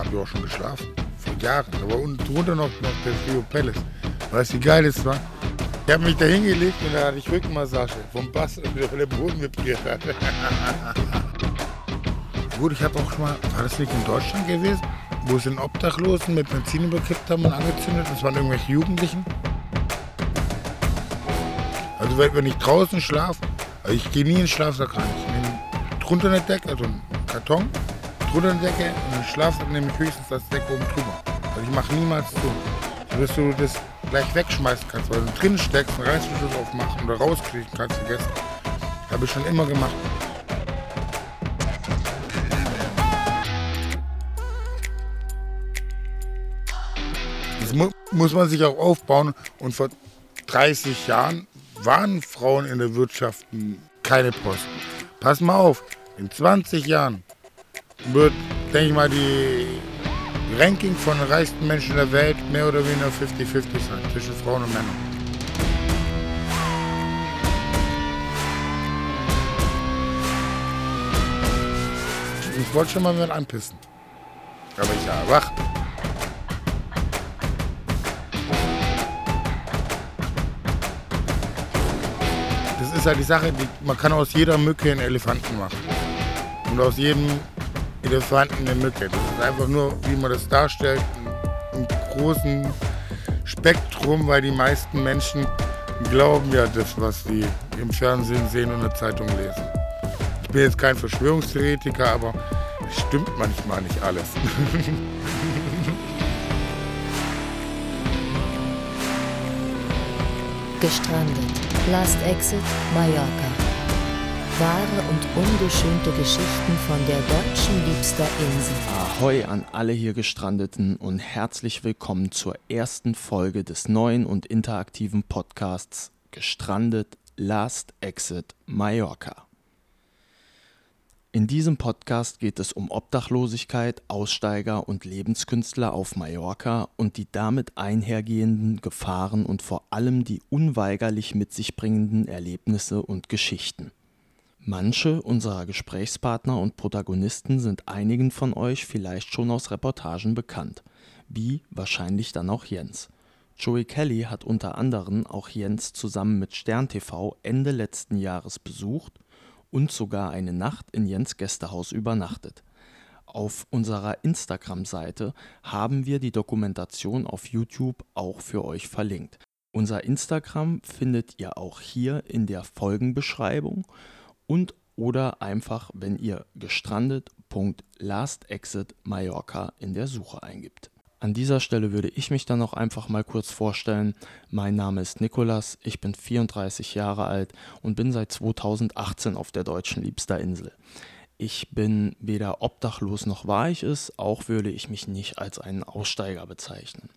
haben wir auch schon geschlafen. Vor Jahren. Da war unten drunter noch, noch der Rio Palace. Weißt du, wie geil das war? Ich habe mich da hingelegt und da hatte ich Rückenmassage vom Bass, der der Boden vibriert hat. Gut, ich habe auch schon mal, war das nicht in Deutschland gewesen, wo es den Obdachlosen mit Benzin überkippt haben und angezündet? Das waren irgendwelche Jugendlichen. Also wenn, wenn ich draußen schlafe, also ich gehe nie in den Schlafsack rein. Ich nehme drunter eine Decke, also einen Karton, drunter eine Decke und nehme ich höchstens das Decke oben drüber. Also ich mache niemals zu. Sodass du das gleich wegschmeißen kannst, weil du drin steckst, einen Reißverschluss aufmachen oder rauskriechen kannst vergessen. Habe ich schon immer gemacht. Das mu muss man sich auch aufbauen. Und vor 30 Jahren waren Frauen in der Wirtschaft keine Posten. Pass mal auf, in 20 Jahren wird, denke ich mal, die Ranking von den reichsten Menschen der Welt mehr oder weniger 50-50 sein zwischen Frauen und Männern. Ich wollte schon mal mit anpissen. Aber ich war wach. Das ist halt die Sache, die, man kann aus jeder Mücke einen Elefanten machen. Und aus jedem Elefanten eine Mücke. Das ist einfach nur, wie man das darstellt, im großen Spektrum, weil die meisten Menschen glauben ja das, was sie im Fernsehen sehen und in der Zeitung lesen. Ich bin jetzt kein Verschwörungstheoretiker, aber es stimmt manchmal nicht alles. Gestrandet. Last Exit Mallorca. Wahre und ungeschönte Geschichten von der deutschen liebster Insel. Ahoi an alle hier Gestrandeten und herzlich willkommen zur ersten Folge des neuen und interaktiven Podcasts Gestrandet Last Exit Mallorca. In diesem Podcast geht es um Obdachlosigkeit, Aussteiger und Lebenskünstler auf Mallorca und die damit einhergehenden Gefahren und vor allem die unweigerlich mit sich bringenden Erlebnisse und Geschichten. Manche unserer Gesprächspartner und Protagonisten sind einigen von euch vielleicht schon aus Reportagen bekannt, wie wahrscheinlich dann auch Jens. Joey Kelly hat unter anderem auch Jens zusammen mit Stern TV Ende letzten Jahres besucht und sogar eine Nacht in Jens Gästehaus übernachtet. Auf unserer Instagram-Seite haben wir die Dokumentation auf YouTube auch für euch verlinkt. Unser Instagram findet ihr auch hier in der Folgenbeschreibung und oder einfach, wenn ihr gestrandet.lastexitmallorca in der Suche eingibt. An dieser Stelle würde ich mich dann noch einfach mal kurz vorstellen. Mein Name ist Nikolas, ich bin 34 Jahre alt und bin seit 2018 auf der deutschen Liebster Insel. Ich bin weder obdachlos noch war ich es, auch würde ich mich nicht als einen Aussteiger bezeichnen.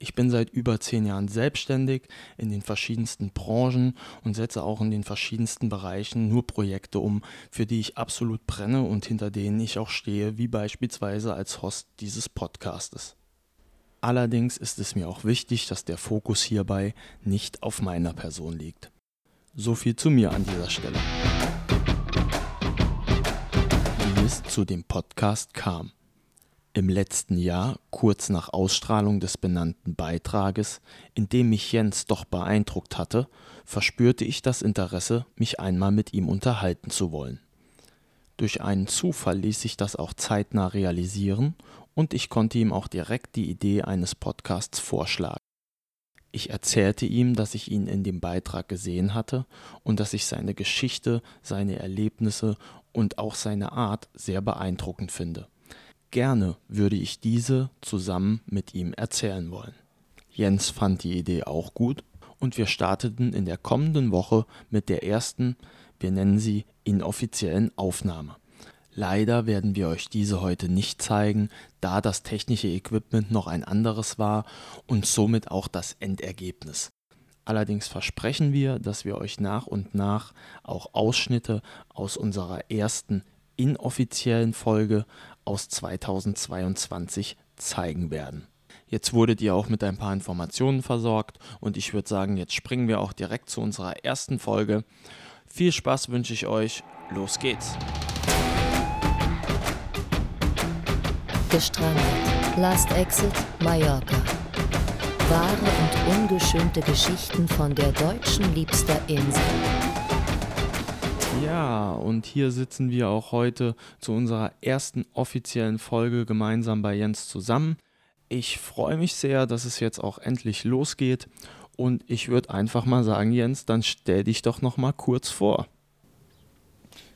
Ich bin seit über zehn Jahren selbstständig in den verschiedensten Branchen und setze auch in den verschiedensten Bereichen nur Projekte um, für die ich absolut brenne und hinter denen ich auch stehe, wie beispielsweise als Host dieses Podcastes. Allerdings ist es mir auch wichtig, dass der Fokus hierbei nicht auf meiner Person liegt. So viel zu mir an dieser Stelle. Wie es zu dem Podcast kam. Im letzten Jahr, kurz nach Ausstrahlung des benannten Beitrages, in dem mich Jens doch beeindruckt hatte, verspürte ich das Interesse, mich einmal mit ihm unterhalten zu wollen. Durch einen Zufall ließ sich das auch zeitnah realisieren und ich konnte ihm auch direkt die Idee eines Podcasts vorschlagen. Ich erzählte ihm, dass ich ihn in dem Beitrag gesehen hatte und dass ich seine Geschichte, seine Erlebnisse und auch seine Art sehr beeindruckend finde. Gerne würde ich diese zusammen mit ihm erzählen wollen. Jens fand die Idee auch gut und wir starteten in der kommenden Woche mit der ersten, wir nennen sie inoffiziellen Aufnahme. Leider werden wir euch diese heute nicht zeigen, da das technische Equipment noch ein anderes war und somit auch das Endergebnis. Allerdings versprechen wir, dass wir euch nach und nach auch Ausschnitte aus unserer ersten inoffiziellen Folge aus 2022 zeigen werden. Jetzt wurdet ihr auch mit ein paar Informationen versorgt und ich würde sagen, jetzt springen wir auch direkt zu unserer ersten Folge. Viel Spaß wünsche ich euch. Los geht's! Gestrandet. Last Exit Mallorca. Wahre und ungeschönte Geschichten von der deutschen liebster Insel. Ja, und hier sitzen wir auch heute zu unserer ersten offiziellen Folge gemeinsam bei Jens zusammen. Ich freue mich sehr, dass es jetzt auch endlich losgeht und ich würde einfach mal sagen, Jens, dann stell dich doch noch mal kurz vor.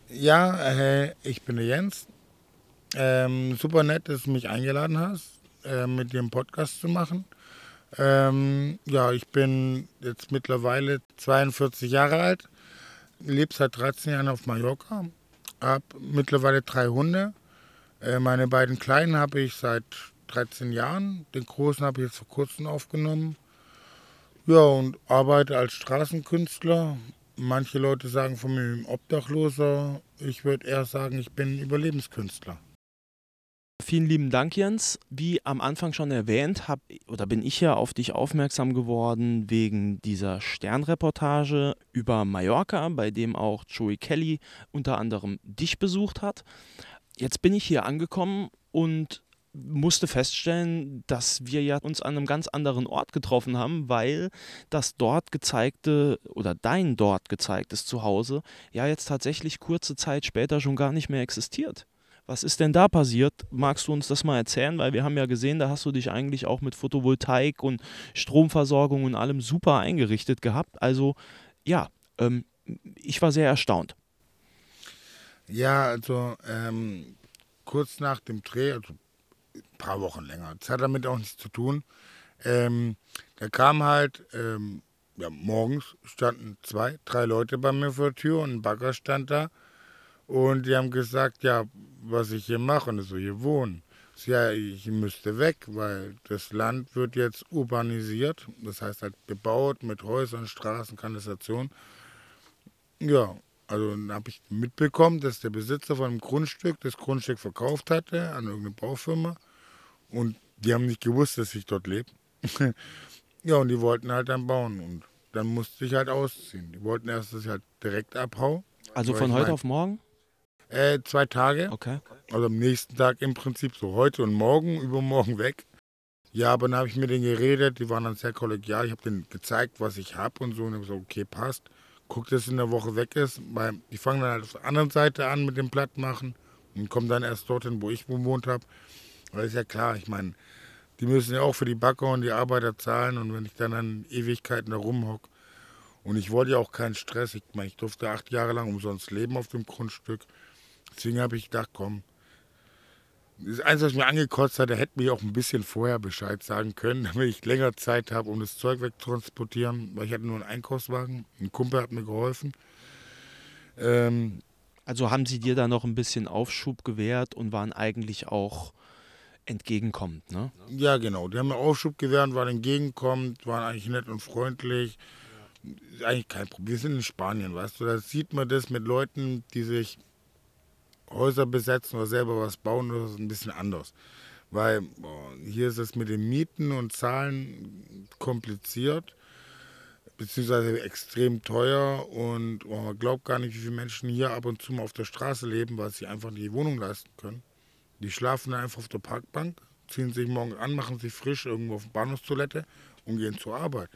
Ja, äh, ich bin der Jens. Ähm, super nett, dass du mich eingeladen hast, äh, mit dem Podcast zu machen. Ähm, ja, ich bin jetzt mittlerweile 42 Jahre alt, lebe seit 13 Jahren auf Mallorca, habe mittlerweile drei Hunde. Äh, meine beiden Kleinen habe ich seit 13 Jahren, den Großen habe ich jetzt vor kurzem aufgenommen. Ja, und arbeite als Straßenkünstler. Manche Leute sagen von mir Obdachloser. Ich würde eher sagen, ich bin Überlebenskünstler. Vielen lieben Dank, Jens. Wie am Anfang schon erwähnt, hab, oder bin ich ja auf dich aufmerksam geworden wegen dieser Sternreportage über Mallorca, bei dem auch Joey Kelly unter anderem dich besucht hat. Jetzt bin ich hier angekommen und musste feststellen, dass wir ja uns an einem ganz anderen Ort getroffen haben, weil das dort gezeigte oder dein dort gezeigtes Zuhause ja jetzt tatsächlich kurze Zeit später schon gar nicht mehr existiert. Was ist denn da passiert? Magst du uns das mal erzählen? Weil wir haben ja gesehen, da hast du dich eigentlich auch mit Photovoltaik und Stromversorgung und allem super eingerichtet gehabt. Also ja, ähm, ich war sehr erstaunt. Ja, also ähm, kurz nach dem Dreh, also ein paar Wochen länger, das hat damit auch nichts zu tun. Ähm, da kam halt, ähm, ja, morgens standen zwei, drei Leute bei mir vor der Tür und ein Bagger stand da. Und die haben gesagt, ja, was ich hier mache und so hier wohnen. Ja, ich müsste weg, weil das Land wird jetzt urbanisiert, das heißt halt bebaut mit Häusern, Straßen, Kanalisation. Ja, also dann habe ich mitbekommen, dass der Besitzer von einem Grundstück das Grundstück verkauft hatte an irgendeine Baufirma und die haben nicht gewusst, dass ich dort lebe. ja, und die wollten halt dann bauen und dann musste ich halt ausziehen. Die wollten erst, dass ich halt direkt abhau. Also von heute mein, auf morgen? Äh, zwei Tage. Okay. Also am nächsten Tag im Prinzip so heute und morgen, übermorgen weg. Ja, aber dann habe ich mit denen geredet, die waren dann sehr kollegial. Ich habe denen gezeigt, was ich habe und so. Und habe gesagt, okay, passt. Guck, dass es in der Woche weg ist. Weil die fangen dann halt auf der anderen Seite an mit dem Plattmachen und kommen dann erst dorthin, wo ich gewohnt habe. Weil ist ja klar, ich meine, die müssen ja auch für die Bagger und die Arbeiter zahlen. Und wenn ich dann an Ewigkeiten da rumhocke, und ich wollte ja auch keinen Stress. Ich meine, ich durfte acht Jahre lang umsonst leben auf dem Grundstück. Deswegen habe ich gedacht, komm, das Einzige, was mir angekotzt hat, der hätte mir auch ein bisschen vorher Bescheid sagen können, damit ich länger Zeit habe, um das Zeug wegzutransportieren, weil ich hatte nur einen Einkaufswagen. Ein Kumpel hat mir geholfen. Ähm, also haben sie dir da noch ein bisschen Aufschub gewährt und waren eigentlich auch entgegenkommend, ne? Ja, genau. Die haben mir Aufschub gewährt, waren entgegenkommend, waren eigentlich nett und freundlich. Ist eigentlich kein Problem. Wir sind in Spanien, weißt du, da sieht man das mit Leuten, die sich Häuser besetzen oder selber was bauen, das ist ein bisschen anders. Weil hier ist es mit den Mieten und Zahlen kompliziert, beziehungsweise extrem teuer und man glaubt gar nicht, wie viele Menschen hier ab und zu mal auf der Straße leben, weil sie einfach nicht die Wohnung leisten können. Die schlafen dann einfach auf der Parkbank, ziehen sich morgen an, machen sich frisch irgendwo auf der Bahnhofstoilette und gehen zur Arbeit.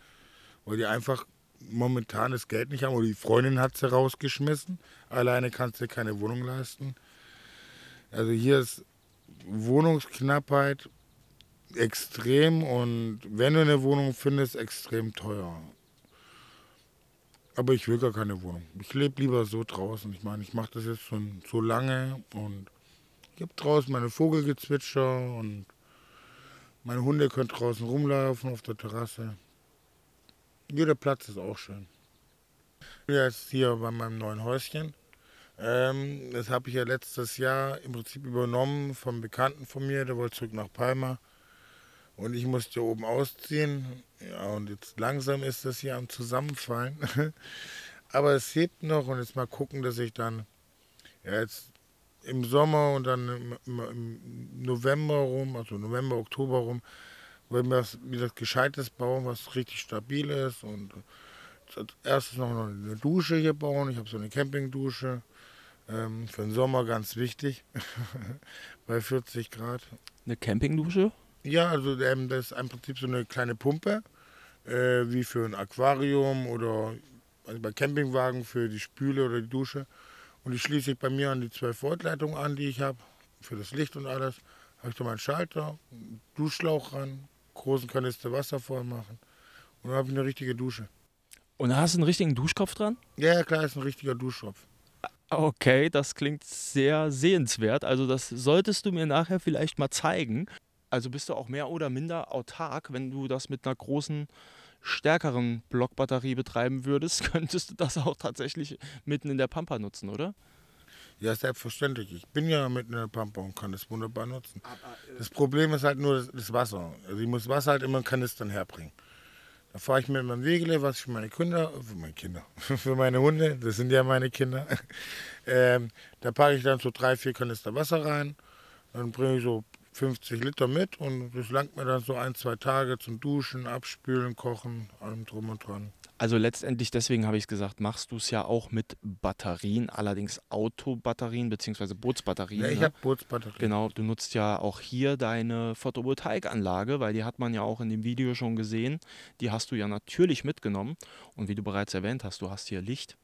Weil die einfach momentan das Geld nicht haben oder die Freundin hat sie rausgeschmissen. Alleine kannst du keine Wohnung leisten. Also hier ist Wohnungsknappheit extrem und wenn du eine Wohnung findest, extrem teuer. Aber ich will gar keine Wohnung. Ich lebe lieber so draußen. Ich meine, ich mache das jetzt schon so lange und ich habe draußen meine Vogelgezwitscher und meine Hunde können draußen rumlaufen auf der Terrasse. Jeder Platz ist auch schön. Ich bin jetzt hier bei meinem neuen Häuschen. Ähm, das habe ich ja letztes Jahr im Prinzip übernommen vom Bekannten von mir, der wollte zurück nach Palma. Und ich musste oben ausziehen. Ja, und jetzt langsam ist das hier am Zusammenfallen. Aber es hebt noch und jetzt mal gucken, dass ich dann ja, jetzt im Sommer und dann im, im November rum, also November, Oktober rum, wenn wir wieder Gescheites bauen, was richtig stabil ist. Und als erstes noch eine Dusche hier bauen. Ich habe so eine Campingdusche Ähm, für den Sommer ganz wichtig, bei 40 Grad. Eine Campingdusche? Ja, also ähm, das ist im Prinzip so eine kleine Pumpe, äh, wie für ein Aquarium oder also bei Campingwagen für die Spüle oder die Dusche. Und die schließe ich bei mir an die 12 Volt Leitung an, die ich habe, für das Licht und alles. Habe ich da meinen Schalter, einen Duschschlauch ran, großen Kanister Wasser voll machen und dann habe ich eine richtige Dusche. Und da hast du einen richtigen Duschkopf dran? Ja, ja, klar, ist ein richtiger Duschkopf. Okay, das klingt sehr sehenswert. Also das solltest du mir nachher vielleicht mal zeigen. Also bist du auch mehr oder minder autark, wenn du das mit einer großen, stärkeren Blockbatterie betreiben würdest, könntest du das auch tatsächlich mitten in der Pampa nutzen, oder? Ja, selbstverständlich. Ich bin ja mit einer Pampa und kann das wunderbar nutzen. Das Problem ist halt nur das, das Wasser. Also ich muss Wasser halt immer in Kanistern herbringen. Da fahre ich mit meinem Wegele, was ich für meine Kinder, für meine Kinder, für meine Hunde, das sind ja meine Kinder. Ähm, da packe ich dann so drei, vier Kanister Wasser rein. Dann bringe ich so 50 Liter mit und das langt mir dann so ein, zwei Tage zum Duschen, Abspülen, Kochen, allem drum und dran. Also letztendlich, deswegen habe ich es gesagt, machst du es ja auch mit Batterien, allerdings Autobatterien bzw. Bootsbatterien. Ja, ich ne? habe Bootsbatterien. Genau, du nutzt ja auch hier deine Photovoltaikanlage, weil die hat man ja auch in dem Video schon gesehen. Die hast du ja natürlich mitgenommen. Und wie du bereits erwähnt hast, du hast hier Licht.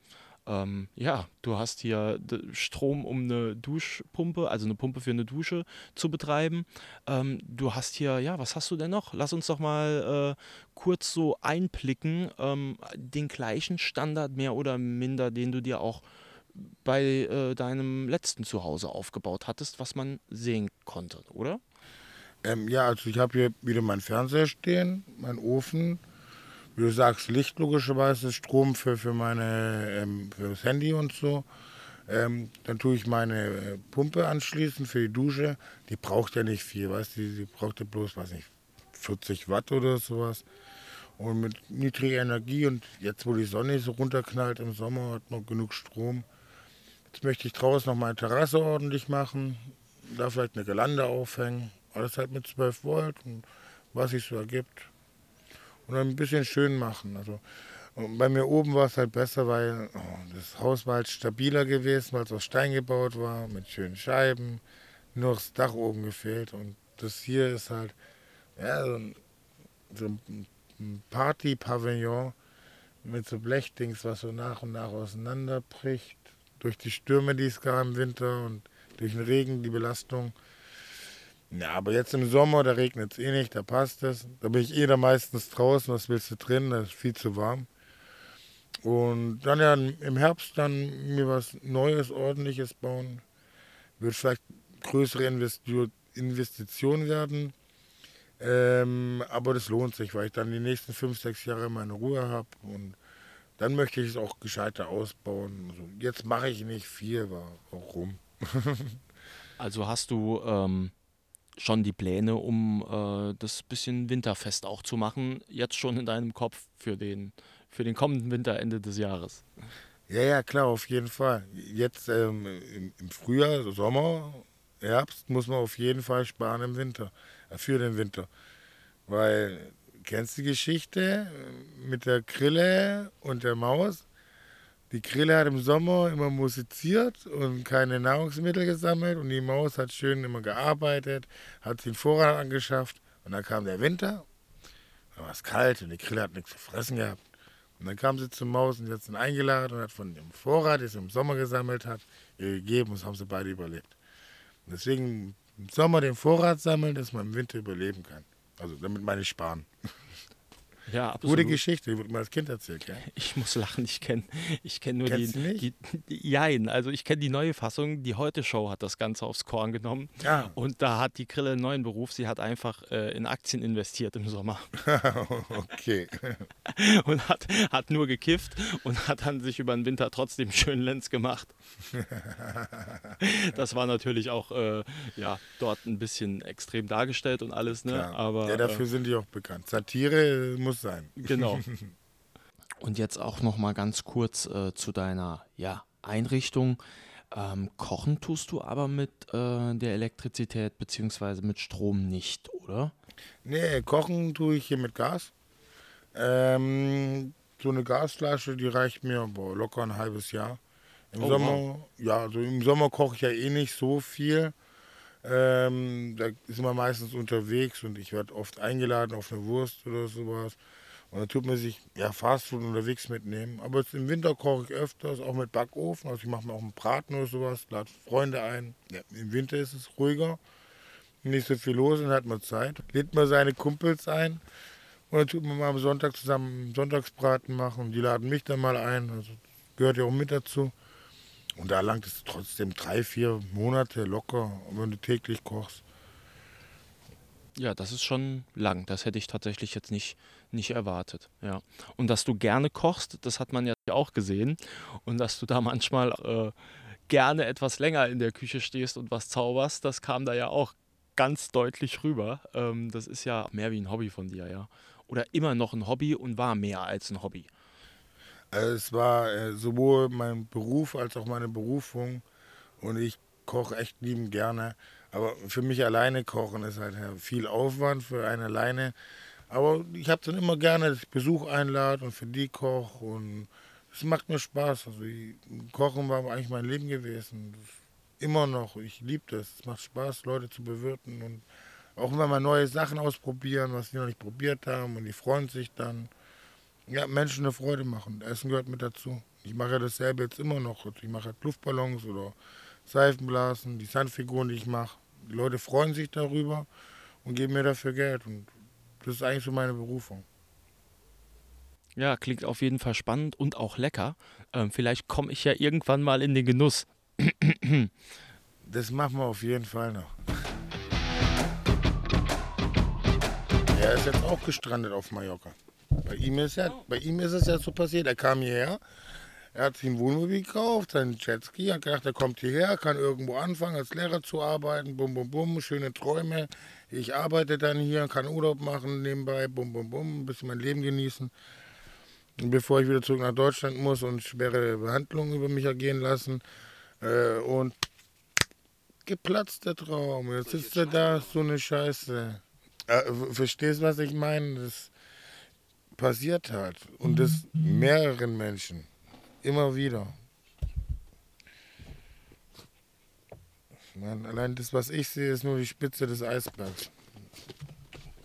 Ähm, ja, du hast hier Strom, um eine Duschpumpe, also eine Pumpe für eine Dusche zu betreiben. Ähm, du hast hier, ja, was hast du denn noch? Lass uns doch mal äh, kurz so einblicken. Ähm, den gleichen Standard mehr oder minder, den du dir auch bei äh, deinem letzten Zuhause aufgebaut hattest, was man sehen konnte, oder? Ähm, ja, also ich habe hier wieder meinen Fernseher stehen, meinen Ofen. Wie du sagst, Licht logischerweise, Strom für, für, meine, ähm, für das Handy und so. Ähm, dann tue ich meine äh, Pumpe anschließen für die Dusche. Die braucht ja nicht viel, weißt du, die, die braucht ja bloß, weiß nicht, 40 Watt oder sowas. Und mit niedriger Energie und jetzt, wo die Sonne so runterknallt im Sommer, hat man genug Strom. Jetzt möchte ich draußen noch meine Terrasse ordentlich machen, da vielleicht eine Gelande aufhängen. Alles halt mit 12 Volt und was sich so ergibt. Und ein bisschen schön machen. Also bei mir oben war es halt besser, weil oh, das Haus war halt stabiler gewesen, weil es aus Stein gebaut war, mit schönen Scheiben. Nur das Dach oben gefehlt. Und das hier ist halt ja, so ein, so ein Party-Pavillon mit so Blechdings, was so nach und nach auseinanderbricht. Durch die Stürme, die es gab im Winter und durch den Regen, die Belastung. Ja, aber jetzt im Sommer, da regnet es eh nicht, da passt es. Da bin ich eh da meistens draußen, was willst du drin, da ist viel zu warm. Und dann ja im Herbst dann mir was Neues, Ordentliches bauen. Wird vielleicht größere Investi Investition werden. Ähm, aber das lohnt sich, weil ich dann die nächsten fünf, sechs Jahre meine Ruhe habe. Und dann möchte ich es auch gescheiter ausbauen. Also jetzt mache ich nicht viel, war auch rum. Also hast du ähm, schon die Pläne, um äh, das bisschen winterfest auch zu machen, jetzt schon in deinem Kopf für den, für den kommenden Winter Ende des Jahres? Ja, ja, klar, auf jeden Fall. Jetzt ähm, im, im Frühjahr, Sommer, Herbst muss man auf jeden Fall sparen im Winter, äh, für den Winter. Weil, kennst du die Geschichte mit der Grille und der Maus? Die Grille hat im Sommer immer musiziert und keine Nahrungsmittel gesammelt und die Maus hat schön immer gearbeitet, hat sich den Vorrat angeschafft und dann kam der Winter, dann war es kalt und die Grille hat nichts zu fressen gehabt. Und dann kam sie zur Maus und hat sie eingeladen und hat von dem Vorrat, den sie im Sommer gesammelt hat, ihr gegeben und das haben sie beide überlebt. Und deswegen im Sommer den Vorrat sammeln, dass man im Winter überleben kann. Also damit meine ich sparen. Ja, Gute Geschichte, die wurde mir als Kind erzählt, gell? Ich muss lachen, ich kenne ich kenn nur die, Kennst du nicht? die, die. Jein, also ich kenne die neue Fassung. Die Heute-Show hat das Ganze aufs Korn genommen. Ja. Und da hat die Grille einen neuen Beruf. Sie hat einfach äh, in Aktien investiert im Sommer. okay. und hat, hat nur gekifft und hat dann sich über den Winter trotzdem schön Lenz gemacht. das war natürlich auch äh, ja, dort ein bisschen extrem dargestellt und alles, ne? Ja, Aber ja, dafür sind die auch bekannt. Satire muss sein. genau. Und jetzt auch noch mal ganz kurz äh, zu deiner ja, Einrichtung. Ähm, kochen tust du aber mit äh, der Elektrizität bzw. mit Strom nicht, oder? Nee, kochen tue ich hier mit Gas. Ähm, so eine Gasflasche, die reicht mir boah, locker ein halbes Jahr. Im Oh, Sommer, wow. ja, also im Sommer koche ich ja eh nicht so viel. Ähm, da ist man meistens unterwegs und ich werde oft eingeladen auf eine Wurst oder sowas. Und dann tut man sich ja Fastfood unterwegs mitnehmen. Aber jetzt im Winter koche ich öfters, auch mit Backofen. Also ich mache mir auch einen Braten oder sowas, lade Freunde ein. Ja, Im Winter ist es ruhiger, nicht so viel los und hat man Zeit. Lädt man seine Kumpels ein und dann tut man mal am Sonntag zusammen einen Sonntagsbraten machen. Die laden mich dann mal ein. Also gehört ja auch mit dazu. Und da langt es trotzdem drei, vier Monate locker, wenn du täglich kochst. Ja, das ist schon lang. Das hätte ich tatsächlich jetzt nicht, nicht erwartet. Ja. Und dass du gerne kochst, das hat man ja auch gesehen. Und dass du da manchmal äh, gerne etwas länger in der Küche stehst und was zauberst, das kam da ja auch ganz deutlich rüber. Ähm, das ist ja mehr wie ein Hobby von dir, ja. Oder immer noch ein Hobby und war mehr als ein Hobby. Es war äh, sowohl mein Beruf als auch meine Berufung. Und ich koche echt liebend gerne. Aber für mich alleine kochen ist halt viel Aufwand für einen alleine. Aber ich habe dann immer gerne, Besuch einlade und für die koche. Und es macht mir Spaß. Also ich, Kochen war eigentlich mein Leben gewesen. Immer noch. Ich liebe das. Es macht Spaß, Leute zu bewirten. Und auch wenn wir neue Sachen ausprobieren, was die noch nicht probiert haben. Und die freuen sich dann. Ja, Menschen eine Freude machen. Essen gehört mit dazu. Ich mache ja dasselbe jetzt immer noch. Ich mache halt Luftballons oder Seifenblasen, die Sandfiguren, die ich mache. Die Leute freuen sich darüber und geben mir dafür Geld. Und das ist eigentlich so meine Berufung. Ja, klingt auf jeden Fall spannend und auch lecker. Ähm, vielleicht komme ich ja irgendwann mal in den Genuss. Das machen wir auf jeden Fall noch. Er ist jetzt auch gestrandet auf Mallorca. Bei ihm ist, ja, bei ihm ist es ja so passiert. Er kam hierher, er hat sich ein Wohnmobil gekauft, seinen Jetski, hat gedacht, er kommt hierher, kann irgendwo anfangen, als Lehrer zu arbeiten, bum, bum, bum, schöne Träume. Ich arbeite dann hier, kann Urlaub machen nebenbei, bum, bum, bum, ein bisschen mein Leben genießen. Und bevor ich wieder zurück nach Deutschland muss und schwere Behandlungen über mich ergehen lassen. Äh, und geplatzt der Traum. Jetzt sitzt er da, so eine Scheiße. Äh, verstehst, was ich meine? Das passiert halt. Und das mehreren Menschen. Immer wieder. Man, allein das, was ich sehe, ist nur die Spitze des Eisbergs.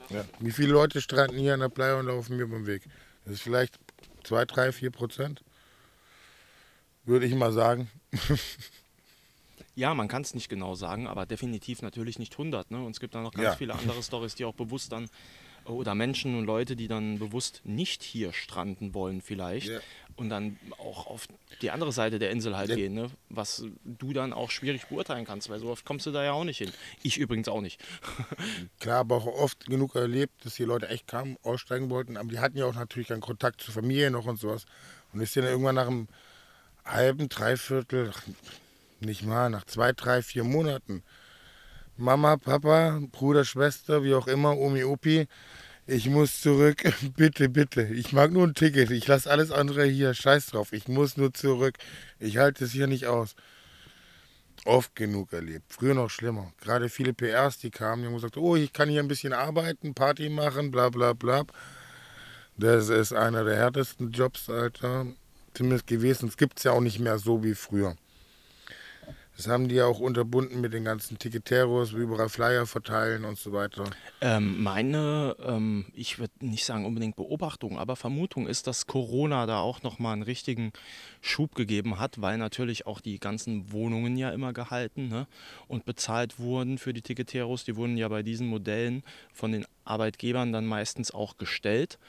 Ja. Wie viele Leute stranden hier an der Playa und laufen mir beim Weg? Das ist vielleicht 2, 3, 4 Prozent. Würde ich mal sagen. Ja, man kann es nicht genau sagen, aber definitiv natürlich nicht 100. Ne? Und es gibt da noch ganz Ja. viele andere Stories, die auch bewusst dann, oder Menschen und Leute, die dann bewusst nicht hier stranden wollen vielleicht Ja. und dann auch auf die andere Seite der Insel halt Ja. gehen, ne? was du dann auch schwierig beurteilen kannst, weil so oft kommst du da ja auch nicht hin. Ich übrigens auch nicht. Klar, aber auch oft genug erlebt, dass hier Leute echt kamen, aussteigen wollten, aber die hatten ja auch natürlich einen Kontakt zur Familie noch und sowas. Und ist dann irgendwann nach einem halben, dreiviertel, nicht mal, nach zwei, drei, vier Monaten. Mama, Papa, Bruder, Schwester, wie auch immer, Omi, Opi, ich muss zurück, bitte, bitte. Ich mag nur ein Ticket, ich lasse alles andere hier, scheiß drauf, ich muss nur zurück. Ich halte es hier nicht aus. Oft genug erlebt. Früher noch schlimmer. Gerade viele PRs, die kamen, die haben gesagt, oh, ich kann hier ein bisschen arbeiten, Party machen, bla bla bla. Das ist einer der härtesten Jobs, Alter. Zumindest gewesen. Es gibt es ja auch nicht mehr so wie früher. Das haben die ja auch unterbunden mit den ganzen Ticketeros, überall Flyer verteilen und so weiter. Ähm, meine, ähm, ich würde nicht sagen unbedingt Beobachtung, aber Vermutung ist, dass Corona da auch nochmal einen richtigen Schub gegeben hat, weil natürlich auch die ganzen Wohnungen ja immer gehalten ne, und bezahlt wurden für die Ticketeros. Die wurden ja bei diesen Modellen von den Arbeitgebern dann meistens auch gestellt.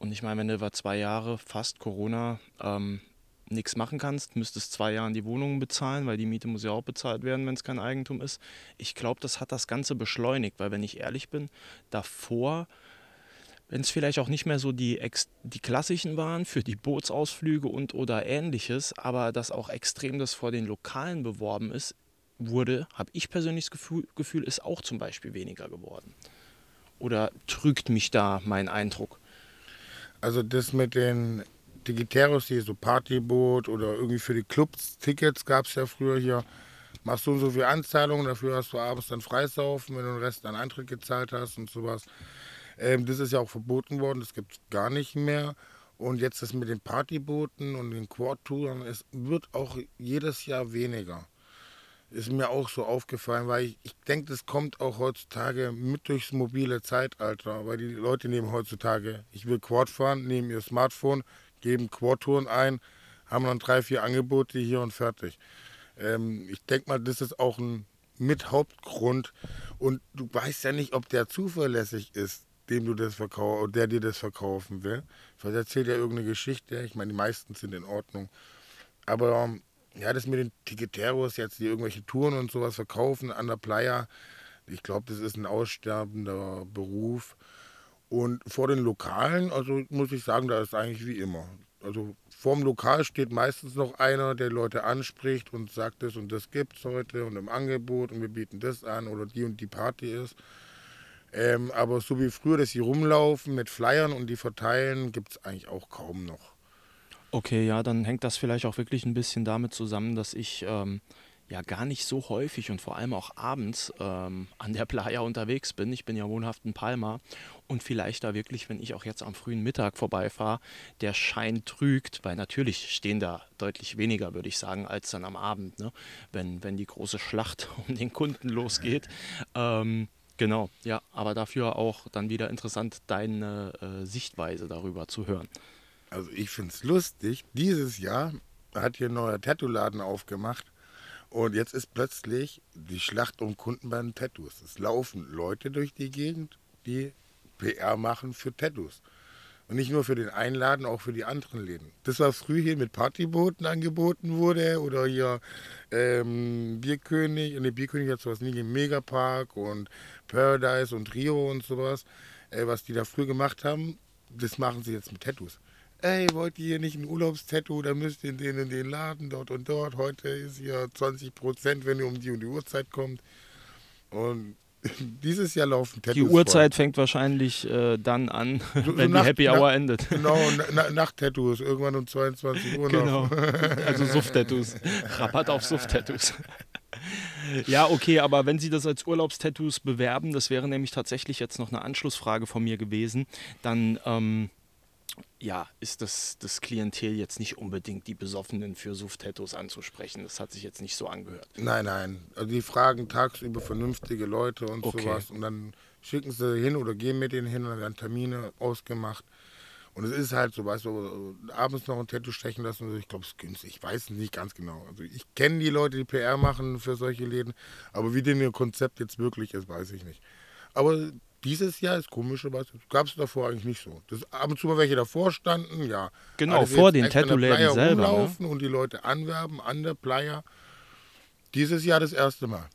Und ich meine, wenn du über zwei Jahre fast Corona ähm, nichts machen kannst, müsstest zwei Jahre die Wohnungen bezahlen, weil die Miete muss ja auch bezahlt werden, wenn es kein Eigentum ist. Ich glaube, das hat das Ganze beschleunigt, weil wenn ich ehrlich bin, davor, wenn es vielleicht auch nicht mehr so die, die klassischen waren für die Bootsausflüge und oder ähnliches, aber dass auch extrem das vor den Lokalen beworben ist, wurde, habe ich persönlich das Gefühl, Gefühl, ist auch zum Beispiel weniger geworden. Oder trügt mich da mein Eindruck? Also das mit den Digiteros hier, so Partyboot oder irgendwie für die Clubs Tickets gab es ja früher hier. Machst du so viel Anzahlungen, dafür hast du abends dann Freisaufen, wenn du den Rest an Eintritt gezahlt hast und sowas. Ähm, das ist ja auch verboten worden, das gibt es gar nicht mehr. Und jetzt das mit den Partybooten und den Quad-Touren, es wird auch jedes Jahr weniger. Ist mir auch so aufgefallen, weil ich, ich denke, das kommt auch heutzutage mit durchs mobile Zeitalter, weil die Leute nehmen heutzutage, ich will Quad fahren, nehmen ihr Smartphone, geben Quad-Touren ein, haben dann drei, vier Angebote hier und fertig. Ähm, ich denke mal, das ist auch ein mit Hauptgrund. Und du weißt ja nicht, ob der zuverlässig ist, dem du das verkaufst, der dir das verkaufen will. Vielleicht erzählt ja irgendeine Geschichte. Ich meine, die meisten sind in Ordnung. Aber ja, das mit den Ticketeros jetzt, die irgendwelche Touren und sowas verkaufen an der Playa, ich glaube, das ist ein aussterbender Beruf. Und vor den Lokalen, also muss ich sagen, da ist eigentlich wie immer. Also vorm Lokal steht meistens noch einer, der Leute anspricht und sagt, das und das gibt es heute und im Angebot und wir bieten das an oder die und die Party ist. Ähm, aber so wie früher, dass sie rumlaufen mit Flyern und die verteilen, gibt es eigentlich auch kaum noch. Okay, ja, dann hängt das vielleicht auch wirklich ein bisschen damit zusammen, dass ich ähm, ja gar nicht so häufig und vor allem auch abends ähm, an der Playa unterwegs bin. Ich bin ja wohnhaft in Palma und vielleicht da wirklich, wenn ich auch jetzt am frühen Mittag vorbeifahre, der Schein trügt, weil natürlich stehen da deutlich weniger, würde ich sagen, als dann am Abend, ne? wenn, wenn die große Schlacht um den Kunden losgeht. Ähm, genau, ja, aber dafür auch dann wieder interessant, deine äh, Sichtweise darüber zu hören. Also ich finde es lustig. Dieses Jahr hat hier ein neuer Tattoo-Laden aufgemacht. Und jetzt ist plötzlich die Schlacht um Kunden bei den Tattoos. Es laufen Leute durch die Gegend, die PR machen für Tattoos. Und nicht nur für den Einladen, auch für die anderen Läden. Das, was früher hier mit Partybooten angeboten wurde oder hier ähm, Bierkönig, in der Bierkönig hat sowas nie Megapark und Paradise und Rio und sowas, äh, was die da früher gemacht haben, das machen sie jetzt mit Tattoos ey, wollt ihr hier nicht ein Urlaubstattoo, dann müsst ihr in den, in den Laden dort und dort. Heute ist hier 20 Prozent, wenn ihr um die und die Uhrzeit kommt. Und dieses Jahr laufen Tattoos. Die Uhrzeit fängt wahrscheinlich äh, dann an, so, wenn so die Happy Hour endet. Genau, na, Nacht-Tattoos, irgendwann um 22 Uhr genau. Also Suft-Tattoos. Rabatt auf Suft-Tattoos. Ja, okay, aber wenn Sie das als Urlaubstattoos bewerben, das wäre nämlich tatsächlich jetzt noch eine Anschlussfrage von mir gewesen, dann ähm, ja, ist das, das Klientel jetzt nicht unbedingt die Besoffenen für Suft-Tattoos anzusprechen. Das hat sich jetzt nicht so angehört. Nein, nein. Also die fragen tagsüber vernünftige Leute und okay. sowas und dann schicken sie hin oder gehen mit denen hin und dann werden Termine ausgemacht. Und es ist halt so, weißt du, abends noch ein Tattoo stechen lassen, ich glaube, es ist günstig. Ich weiß es nicht ganz genau. Also ich kenne die Leute, die PR machen für solche Läden, aber wie denn ihr Konzept jetzt wirklich ist, weiß ich nicht. Aber dieses Jahr ist komischerweise, gab es davor eigentlich nicht so. Das, ab und zu mal welche davor standen, ja. Genau, vor den Tattoo-Läden selber. Ne? Und die Leute anwerben an der Playa. Dieses Jahr das erste Mal.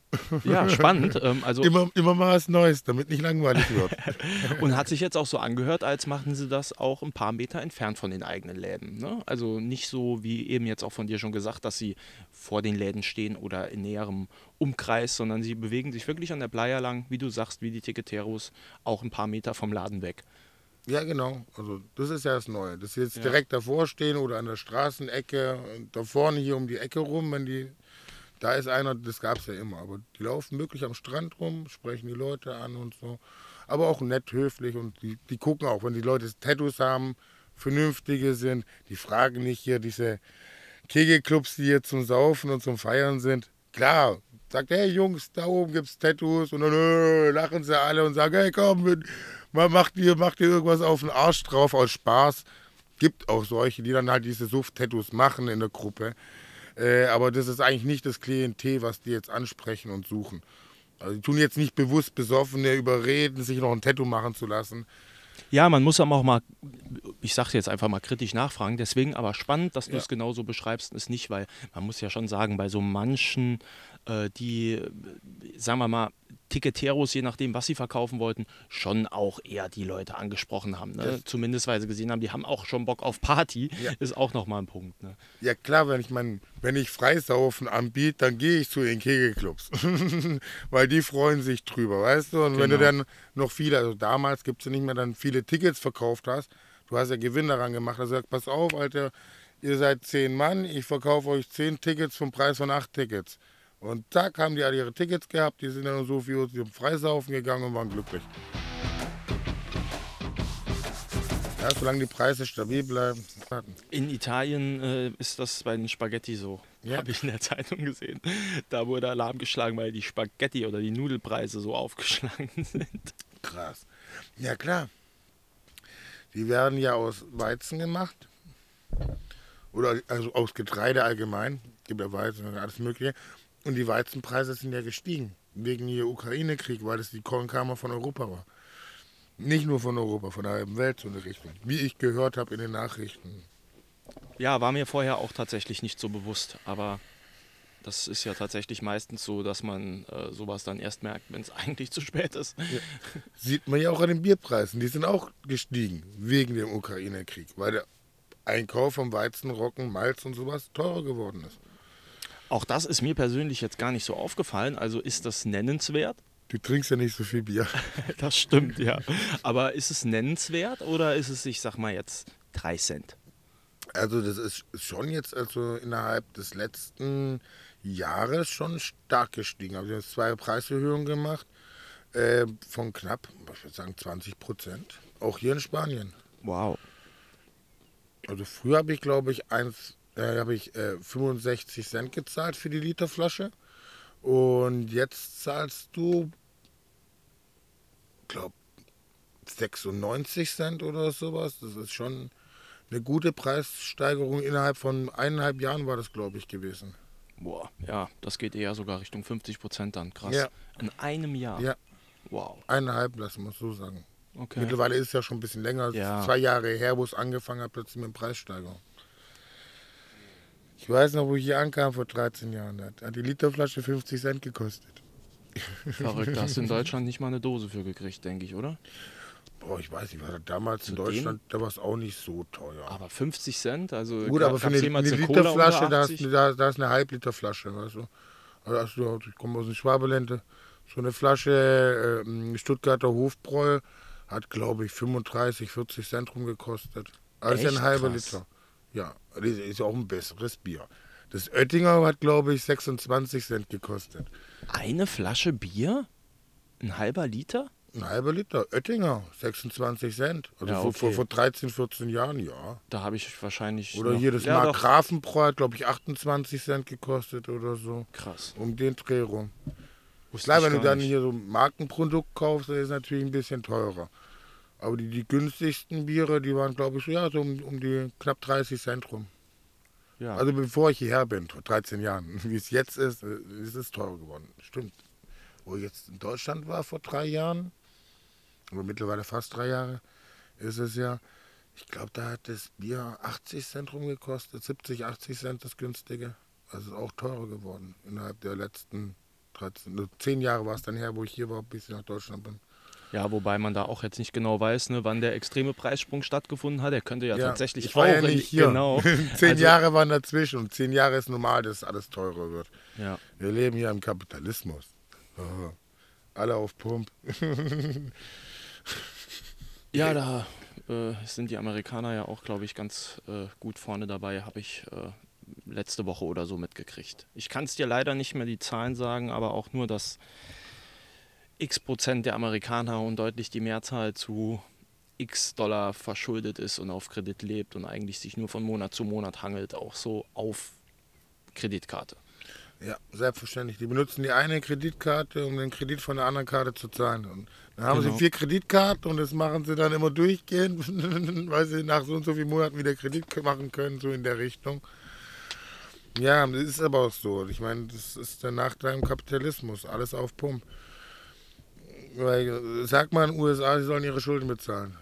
Ja, spannend. Ähm, also immer, immer mal was Neues, damit nicht langweilig wird. und hat sich jetzt auch so angehört, als machten sie das auch ein paar Meter entfernt von den eigenen Läden. Ne? Also nicht so wie eben jetzt auch von dir schon gesagt, dass sie vor den Läden stehen oder in näherem Umkreis, sondern sie bewegen sich wirklich an der Bleier lang, wie du sagst, wie die Ticketeros, auch ein paar Meter vom Laden weg. Ja, genau. Also das ist ja das Neue. Dass sie jetzt ja. direkt davor stehen oder an der Straßenecke, da vorne hier um die Ecke rum, wenn die da ist einer, das gab es ja immer, aber die laufen wirklich am Strand rum, sprechen die Leute an und so. Aber auch nett, höflich und die, die gucken auch, wenn die Leute Tattoos haben, vernünftige sind, die fragen nicht hier diese Kegelclubs, die hier zum Saufen und zum Feiern sind. Klar, sagt, hey Jungs, da oben gibt es Tattoos und dann äh, lachen sie alle und sagen, hey komm, macht ihr, macht ihr irgendwas auf den Arsch drauf aus Spaß. Gibt auch solche, die dann halt diese Suft-Tattoos machen in der Gruppe. Äh, aber das ist eigentlich nicht das Klientel, was die jetzt ansprechen und suchen. Also die tun jetzt nicht bewusst Besoffene überreden, sich noch ein Tattoo machen zu lassen. Ja, man muss aber auch mal, ich sage jetzt einfach mal kritisch nachfragen. Deswegen aber spannend, dass du ja. es genauso beschreibst, ist nicht, weil man muss ja schon sagen, bei so manchen, die, sagen wir mal, Ticketeros, je nachdem, was sie verkaufen wollten, schon auch eher die Leute angesprochen haben. Ne? Zumindest, weil sie gesehen haben, die haben auch schon Bock auf Party, ja. ist auch nochmal ein Punkt. Ne? Ja klar, wenn ich mein, wenn ich Freisaufen anbiete, dann gehe ich zu den Kegelclubs. weil die freuen sich drüber, weißt du? Und genau. wenn du genau. dann noch viele, also damals gibt es ja nicht mehr, dann viele Tickets verkauft hast, du hast ja Gewinn daran gemacht, also sag, pass auf, Alter, ihr seid zehn Mann, ich verkaufe euch zehn Tickets vom Preis von acht Tickets. Und zack, haben die alle ihre Tickets gehabt, die sind dann so viel zum Freisaufen gegangen und waren glücklich. Ja, solange die Preise stabil bleiben. In Italien äh, ist das bei den Spaghetti so. Ja. Habe ich in der Zeitung gesehen. Da wurde Alarm geschlagen, weil die Spaghetti oder die Nudelpreise so aufgeschlagen sind. Krass. Ja, klar. Die werden ja aus Weizen gemacht. Oder also aus Getreide allgemein. Gibt ja Weizen und alles Mögliche. Und die Weizenpreise sind ja gestiegen. Wegen der Ukraine-Krieg, weil es die Kornkammer von Europa war. Nicht nur von Europa, von der halben Welt eine Richtung. Wie ich gehört habe in den Nachrichten. Ja, war mir vorher auch tatsächlich nicht so bewusst, aber das ist ja tatsächlich meistens so, dass man äh, sowas dann erst merkt, wenn es eigentlich zu spät ist. Sieht man ja auch an den Bierpreisen. Die sind auch gestiegen wegen dem Ukraine-Krieg, weil der Einkauf von Weizen, Roggen, Malz und sowas teurer geworden ist. Auch das ist mir persönlich jetzt gar nicht so aufgefallen. Also ist das nennenswert? Du trinkst ja nicht so viel Bier. das stimmt, ja. Aber ist es nennenswert oder ist es, ich sag mal jetzt, 3 Cent? Also das ist schon jetzt also innerhalb des letzten Jahres schon stark gestiegen. Also wir haben zwei Preiserhöhungen gemacht äh, von knapp, ich würde sagen 20 Prozent. Auch hier in Spanien. Wow. Also früher habe ich glaube ich 1 da habe ich äh, 65 Cent gezahlt für die Literflasche. Und jetzt zahlst du, glaube 96 Cent oder sowas. Das ist schon eine gute Preissteigerung. Innerhalb von eineinhalb Jahren war das, glaube ich, gewesen. Boah, ja, das geht eher sogar Richtung 50 Prozent dann. Krass. Ja. In einem Jahr. Ja. Wow. Eineinhalb, lassen wir es so sagen. Okay. Mittlerweile ist es ja schon ein bisschen länger. Ja. Zwei Jahre her, wo es angefangen hat, plötzlich mit Preissteigerung. Ich weiß noch, wo ich hier ankam vor 13 Jahren. Da hat die Literflasche 50 Cent gekostet. Verrückt. Da hast du in Deutschland nicht mal eine Dose für gekriegt, denke ich, oder? Boah, ich weiß nicht, war damals in Zu Deutschland, da war es auch nicht so teuer. Aber 50 Cent? Also Gut, aber für eine, eine Literflasche, da ist, 80? da, da ist eine Halbliterflasche, weißt du. Also, ich komme aus dem Schwabeländle. So eine Flasche ähm, Stuttgarter Hofbräu hat, glaube ich, 35, 40 Cent rumgekostet. Also Echt ein halber krass. Liter. Ja, das ist ja auch ein besseres Bier. Das Oettinger hat, glaube ich, 26 Cent gekostet. Eine Flasche Bier? Ein halber Liter? Ein halber Liter. Oettinger, 26 Cent. Also Ja, vor, vor, okay. vor 13, 14 Jahren, ja. Da habe ich wahrscheinlich. Oder noch, hier das ja, Mark doch. Grafenbräu hat, glaube ich, 28 Cent gekostet oder so. Krass. Um den Dreh rum. Wusste Klar, wenn du dann nicht. hier so ein Markenprodukt kaufst, dann ist es natürlich ein bisschen teurer. Aber die, die günstigsten Biere, die waren, glaube ich, so, ja, so um, um die knapp 30 Cent rum. Ja. Also bevor ich hierher bin, vor 13 Jahren. Wie es jetzt ist, äh, ist es teurer geworden. Stimmt. Wo ich jetzt in Deutschland war vor drei Jahren, oder mittlerweile fast drei Jahre, ist es ja, ich glaube, da hat das Bier 80 Cent rumgekostet, 70, 80 Cent das günstige. Also ist auch teurer geworden innerhalb der letzten 13, nur 10 Jahre war es dann her, wo ich hier war, bis ich nach Deutschland bin. Ja, wobei man da auch jetzt nicht genau weiß, ne, wann der extreme Preissprung stattgefunden hat. Der könnte ja, tatsächlich ich war ja auch in- nicht hier. Genau. zehn Also- Jahre waren dazwischen und zehn Jahre ist normal, dass alles teurer wird. Ja. Wir leben hier im Kapitalismus. Alle auf Pump. Ja, da äh, sind die Amerikaner ja auch, glaube ich, ganz äh, gut vorne dabei, habe ich äh, letzte Woche oder so mitgekriegt. Ich kann es dir leider nicht mehr die Zahlen sagen, aber auch nur, dass x Prozent der Amerikaner und deutlich die Mehrzahl zu x Dollar verschuldet ist und auf Kredit lebt und eigentlich sich nur von Monat zu Monat hangelt, auch so auf Kreditkarte. Ja, selbstverständlich. Die benutzen die eine Kreditkarte, um den Kredit von der anderen Karte zu zahlen. Und dann haben Genau. sie vier Kreditkarten und das machen sie dann immer durchgehend, weil sie nach so und so vielen Monaten wieder Kredit machen können, so in der Richtung. Ja, das ist aber auch so. Ich meine, das ist der Nachteil im Kapitalismus. Alles auf Pump. Weil, sagt man in den USA, sie sollen ihre Schulden bezahlen.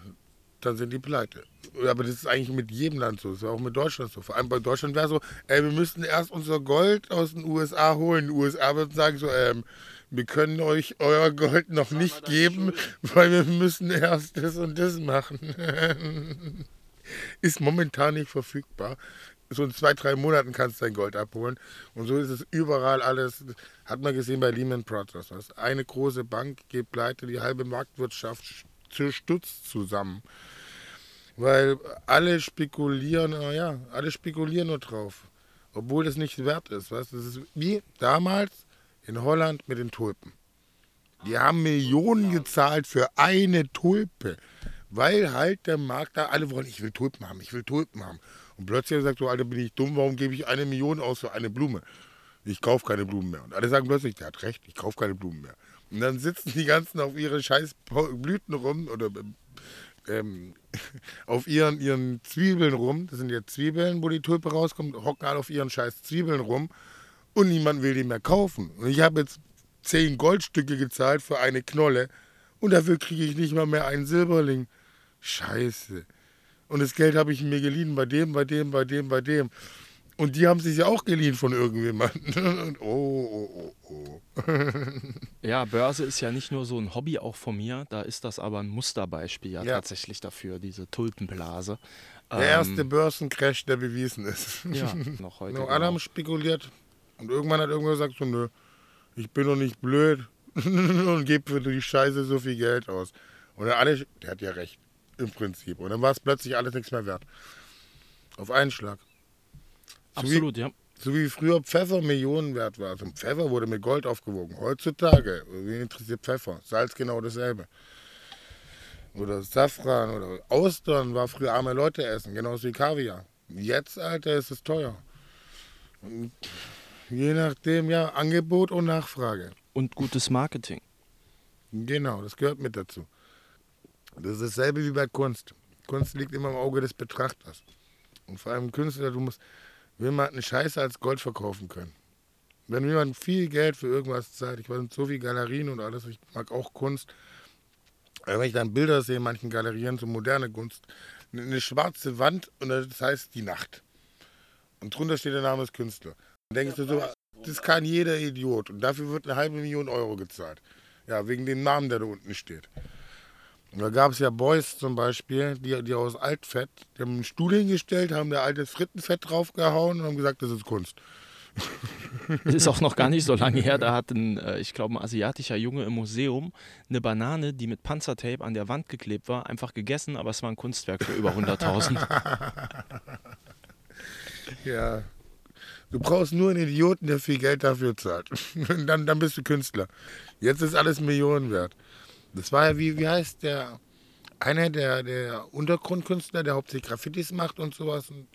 Dann sind die pleite. Aber das ist eigentlich mit jedem Land so. Das ist auch mit Deutschland so. Vor allem bei Deutschland wäre so, ey, wir müssten erst unser Gold aus den USA holen. Die USA würden sagen so, ähm, wir können euch euer Gold noch nicht geben, weil wir müssen erst das und das machen. ist momentan nicht verfügbar. So in zwei, drei Monaten kannst du dein Gold abholen. Und so ist es überall alles. Hat man gesehen bei Lehman Brothers. Was? Eine große Bank geht pleite, die halbe Marktwirtschaft sch- stutzt zusammen. Weil alle spekulieren, na ja, alle spekulieren nur drauf. Obwohl das nicht wert ist. Weißt? Das ist wie damals in Holland mit den Tulpen. Die haben Millionen gezahlt für eine Tulpe. Weil halt der Markt da, alle wollen, ich will Tulpen haben, ich will Tulpen haben. Und plötzlich sagt so, Alter, bin ich dumm, warum gebe ich eine Million aus für eine Blume? Ich kaufe keine Blumen mehr. Und alle sagen plötzlich, der hat recht, ich kaufe keine Blumen mehr. Und dann sitzen die ganzen auf ihre scheiß Blüten rum oder ähm, auf ihren, ihren Zwiebeln rum. Das sind ja Zwiebeln, wo die Tulpe rauskommt, hocken alle auf ihren scheiß Zwiebeln rum und niemand will die mehr kaufen. Und ich habe jetzt zehn Goldstücke gezahlt für eine Knolle und dafür kriege ich nicht mal mehr einen Silberling. Scheiße. Und das Geld habe ich mir geliehen bei dem, bei dem, bei dem, bei dem. Und die haben sich ja auch geliehen von irgendjemandem. oh, oh, oh, oh. ja, Börse ist ja nicht nur so ein Hobby auch von mir. Da ist das aber ein Musterbeispiel ja, Ja. tatsächlich dafür, diese Tulpenblase. Der Ähm, erste Börsencrash, der bewiesen ist. Ja, noch heute. Nur alle haben spekuliert. Und irgendwann hat irgendwer gesagt, so, nö, ich bin doch nicht blöd und gebe für die Scheiße so viel Geld aus. Und alle, der hat ja recht, im Prinzip. Und dann war es plötzlich alles nichts mehr wert. Auf einen Schlag. Absolut, ja. So wie früher Pfeffer Millionen wert war. Also Pfeffer wurde mit Gold aufgewogen. Heutzutage, wen interessiert Pfeffer? Salz genau dasselbe. Oder Safran oder Austern war früher arme Leute essen, genauso wie Kaviar. Jetzt, Alter, ist es teuer. Und je nachdem, ja, Angebot und Nachfrage. Und gutes Marketing. Genau, das gehört mit dazu. Das ist dasselbe wie bei Kunst. Kunst liegt immer im Auge des Betrachters. Und vor allem Künstler, du musst, will man eine Scheiße als Gold verkaufen können. Wenn jemand viel Geld für irgendwas zahlt, ich weiß nicht, so viele Galerien und alles, ich mag auch Kunst, aber wenn ich dann Bilder sehe in manchen Galerien, so moderne Kunst, eine- eine schwarze Wand und das heißt die Nacht. Und drunter steht der Name des Künstlers. Dann denkst du so, das kann jeder Idiot. Und dafür wird eine halbe Million Euro gezahlt. Ja, wegen dem Namen, der da unten steht. Da gab es ja Boys zum Beispiel, die, die aus Altfett, die haben einen Stuhl hingestellt, haben da altes Frittenfett draufgehauen und haben gesagt, das ist Kunst. Das ist auch noch gar nicht so lange her. Da hat ein, äh, ich glaube, ein asiatischer Junge im Museum eine Banane, die mit Panzertape an der Wand geklebt war, einfach gegessen, aber es war ein Kunstwerk für über 100.000. Ja. Du brauchst nur einen Idioten, der viel Geld dafür zahlt. Dann, dann bist du Künstler. Jetzt ist alles Millionen wert. Das war ja, wie, wie heißt der, einer der, der Untergrundkünstler, der hauptsächlich Graffitis macht und sowas. Und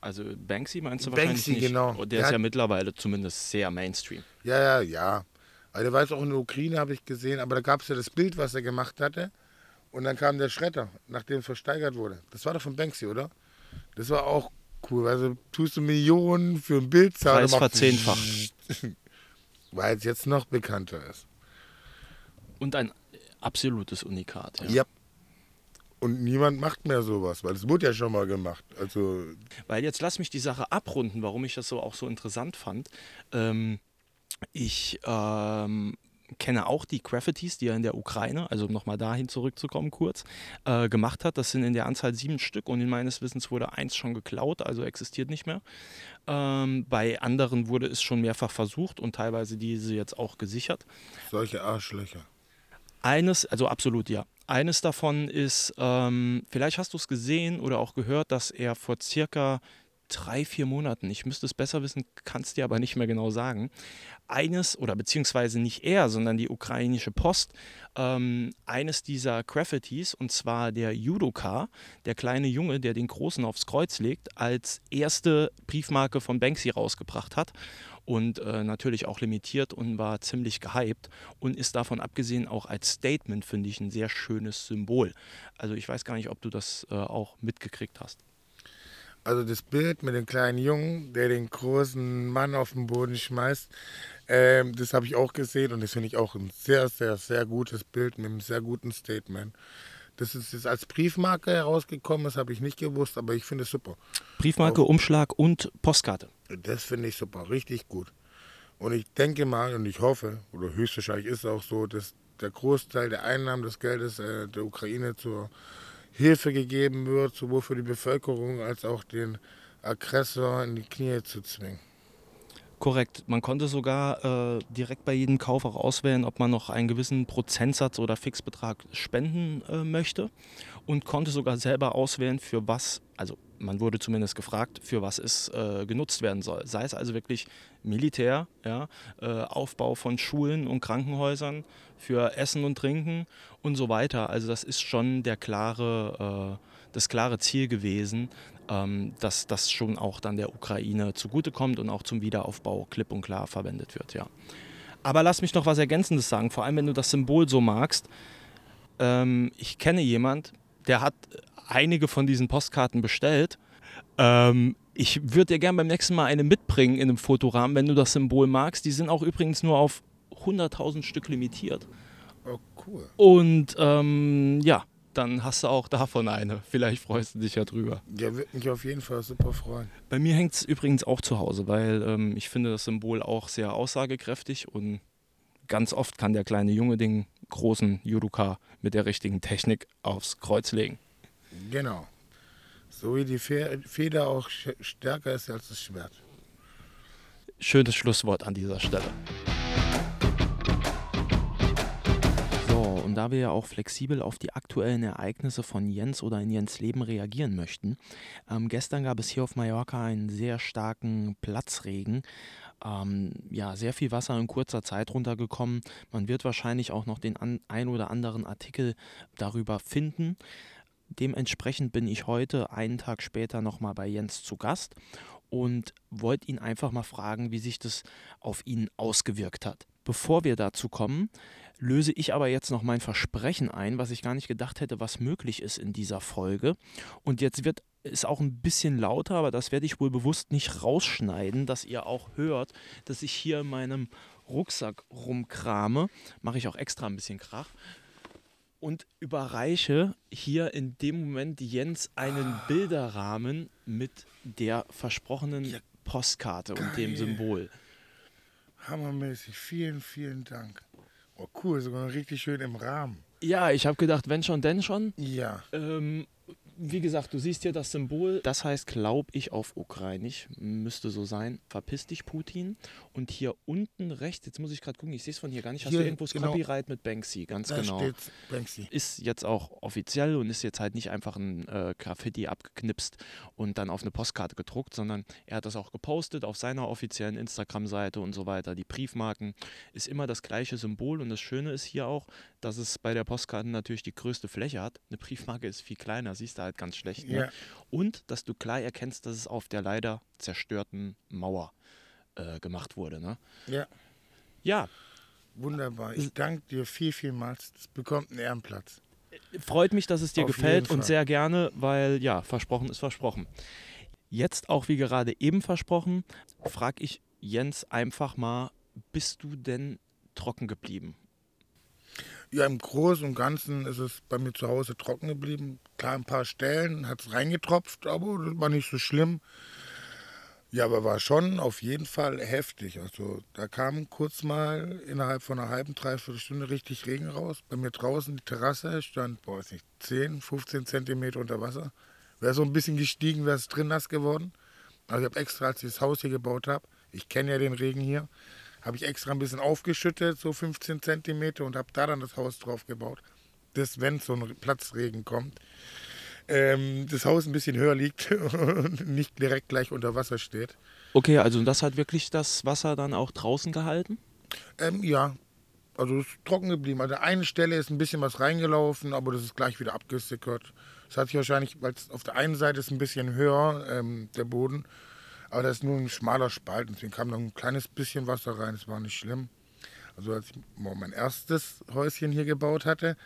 Also Banksy meinst du Banksy, wahrscheinlich nicht? genau. Der Der ist hat- ja mittlerweile zumindest sehr Mainstream. Ja, ja, ja. Also der war jetzt auch in der Ukraine, habe ich gesehen, aber da gab es ja das Bild, was er gemacht hatte. Und dann kam der Schredder, nachdem es versteigert wurde. Das war doch von Banksy, oder? Das war auch cool. Also tust du Millionen für ein Bild zahlen. Preis verzehnfacht. Weil es jetzt noch bekannter ist. Und ein absolutes Unikat. Ja. Ja. Und niemand macht mehr sowas, weil es wurde ja schon mal gemacht. Also, Weil jetzt lass mich die Sache abrunden, warum ich das so auch so interessant fand. Ähm, ich ähm, kenne auch die Graffitis, die er in der Ukraine, also um nochmal dahin zurückzukommen kurz, äh, gemacht hat. Das sind in der Anzahl sieben Stück und in meines Wissens wurde eins schon geklaut, also existiert nicht mehr. Ähm, bei anderen wurde es schon mehrfach versucht und teilweise diese jetzt auch gesichert. solche Arschlöcher. Eines, also absolut ja. Eines davon ist, ähm, vielleicht hast du es gesehen oder auch gehört, dass er vor circa drei, vier Monaten, ich müsste es besser wissen, kannst dir aber nicht mehr genau sagen, eines oder beziehungsweise nicht er, sondern die ukrainische Post, ähm, eines dieser Graffitis, und zwar der Judoka, der kleine Junge, der den Großen aufs Kreuz legt, als erste Briefmarke von Banksy rausgebracht hat und äh, natürlich auch limitiert und war ziemlich gehypt und ist davon abgesehen auch als Statement, finde ich, ein sehr schönes Symbol. Also ich weiß gar nicht, ob du das äh, auch mitgekriegt hast. Also das Bild mit dem kleinen Jungen, der den großen Mann auf den Boden schmeißt, ähm, das habe ich auch gesehen und das finde ich auch ein sehr, sehr, sehr gutes Bild mit einem sehr guten Statement. Das ist jetzt als Briefmarke herausgekommen, das habe ich nicht gewusst, aber ich finde es super. Briefmarke, Umschlag und Postkarte. Das finde ich super, richtig gut. Und ich denke mal und ich hoffe, oder höchstwahrscheinlich ist es auch so, dass der Großteil der Einnahmen des Geldes äh, der Ukraine zur Hilfe gegeben wird, sowohl für die Bevölkerung als auch den Aggressor in die Knie zu zwingen. Korrekt. Man konnte sogar äh, direkt bei jedem Kauf auch auswählen, ob man noch einen gewissen Prozentsatz oder Fixbetrag spenden äh, möchte und konnte sogar selber auswählen, für was, also man wurde zumindest gefragt, für was es äh, genutzt werden soll. Sei es also wirklich Militär, ja, äh, Aufbau von Schulen und Krankenhäusern, für Essen und Trinken und so weiter. Also das ist schon der klare, äh, das klare Ziel gewesen, ähm, dass das schon auch dann der Ukraine zugutekommt und auch zum Wiederaufbau klipp und klar verwendet wird, ja. Aber lass mich noch was Ergänzendes sagen, vor allem wenn du das Symbol so magst. Ähm, ich kenne jemand, der hat einige von diesen Postkarten bestellt. Ähm, ich würde dir gerne beim nächsten Mal eine mitbringen in einem Fotorahmen, wenn du das Symbol magst. Die sind auch übrigens nur auf 100.000 Stück limitiert. Oh, cool. Und ähm, ja, dann hast du auch davon eine. Vielleicht freust du dich ja drüber. Ja, würde mich auf jeden Fall super freuen. Bei mir hängt es übrigens auch zu Hause, weil ähm, ich finde das Symbol auch sehr aussagekräftig und ganz oft kann der kleine Junge den großen Judoka mit der richtigen Technik aufs Kreuz legen. Genau. So wie die Feder auch stärker ist als das Schwert. Schönes Schlusswort an dieser Stelle. Da wir ja auch flexibel auf die aktuellen Ereignisse von Jens oder in Jens Leben reagieren möchten, ähm, gestern gab es hier auf Mallorca einen sehr starken Platzregen. Ähm, ja, sehr viel Wasser in kurzer Zeit runtergekommen. Man wird wahrscheinlich auch noch den an, ein oder anderen Artikel darüber finden. Dementsprechend bin ich heute, einen Tag später, nochmal bei Jens zu Gast und wollte ihn einfach mal fragen, wie sich das auf ihn ausgewirkt hat. Bevor wir dazu kommen, löse ich aber jetzt noch mein Versprechen ein, was ich gar nicht gedacht hätte, was möglich ist in dieser Folge. Und jetzt wird es auch ein bisschen lauter, aber das werde ich wohl bewusst nicht rausschneiden, dass ihr auch hört, dass ich hier in meinem Rucksack rumkrame. Mache ich auch extra ein bisschen Krach. Und überreiche hier in dem Moment Jens einen Bilderrahmen mit der versprochenen Postkarte und dem Symbol. Hammermäßig. Vielen, vielen Dank. Oh, cool, sogar richtig schön im Rahmen. Ja, ich habe gedacht, wenn schon, denn schon. Ja. Ähm, wie gesagt, du siehst hier das Symbol. Das heißt, glaube ich, auf Ukrainisch. Müsste so sein. Verpiss dich, Putin. Und hier unten rechts, jetzt muss ich gerade gucken, ich sehe es von hier gar nicht. Hast hier, du irgendwo das genau. Copyright mit Banksy? Ganz da genau. Steht Banksy. Ist jetzt auch offiziell und ist jetzt halt nicht einfach ein äh, Graffiti abgeknipst und dann auf eine Postkarte gedruckt, sondern er hat das auch gepostet auf seiner offiziellen Instagram-Seite und so weiter. Die Briefmarken ist immer das gleiche Symbol und das Schöne ist hier auch, dass es bei der Postkarte natürlich die größte Fläche hat. Eine Briefmarke ist viel kleiner, siehst du halt ganz schlecht. Ne? Ja. Und dass du klar erkennst, dass es auf der leider zerstörten Mauer äh, gemacht wurde. Ne? Ja. Ja. Wunderbar. Ich danke dir viel, vielmals. Es bekommt einen Ehrenplatz. Freut mich, dass es dir auf gefällt und sehr gerne, weil ja, versprochen ist versprochen. Jetzt auch wie gerade eben versprochen, frage ich Jens einfach mal, bist du denn trocken geblieben? Ja, im Großen und Ganzen ist es bei mir zu Hause trocken geblieben. Klar, ein paar Stellen hat es reingetropft, aber das war nicht so schlimm. Ja, aber war schon auf jeden Fall heftig. Also da kam kurz mal innerhalb von einer halben, dreiviertel Stunde richtig Regen raus. Bei mir draußen die Terrasse stand, boah, ist nicht, 10, 15 Zentimeter unter Wasser. Wäre so ein bisschen gestiegen, wäre es drin nass geworden. Also ich habe extra, als ich das Haus hier gebaut habe, ich kenne ja den Regen hier, habe ich extra ein bisschen aufgeschüttet, so 15 Zentimeter, und habe da dann das Haus drauf gebaut. Das, wenn so ein Platzregen kommt, ähm, das Haus ein bisschen höher liegt und nicht direkt gleich unter Wasser steht. Okay, also das hat wirklich das Wasser dann auch draußen gehalten? Ähm, ja, also es ist trocken geblieben. Also an der einen Stelle ist ein bisschen was reingelaufen, aber das ist gleich wieder abgesickert. Das hat sich wahrscheinlich, weil es auf der einen Seite ist ein bisschen höher, ähm, der Boden, aber das ist nur ein schmaler Spalt. Deswegen kam noch ein kleines bisschen Wasser rein. Das war nicht schlimm. Also als ich mein erstes Häuschen hier gebaut hatte,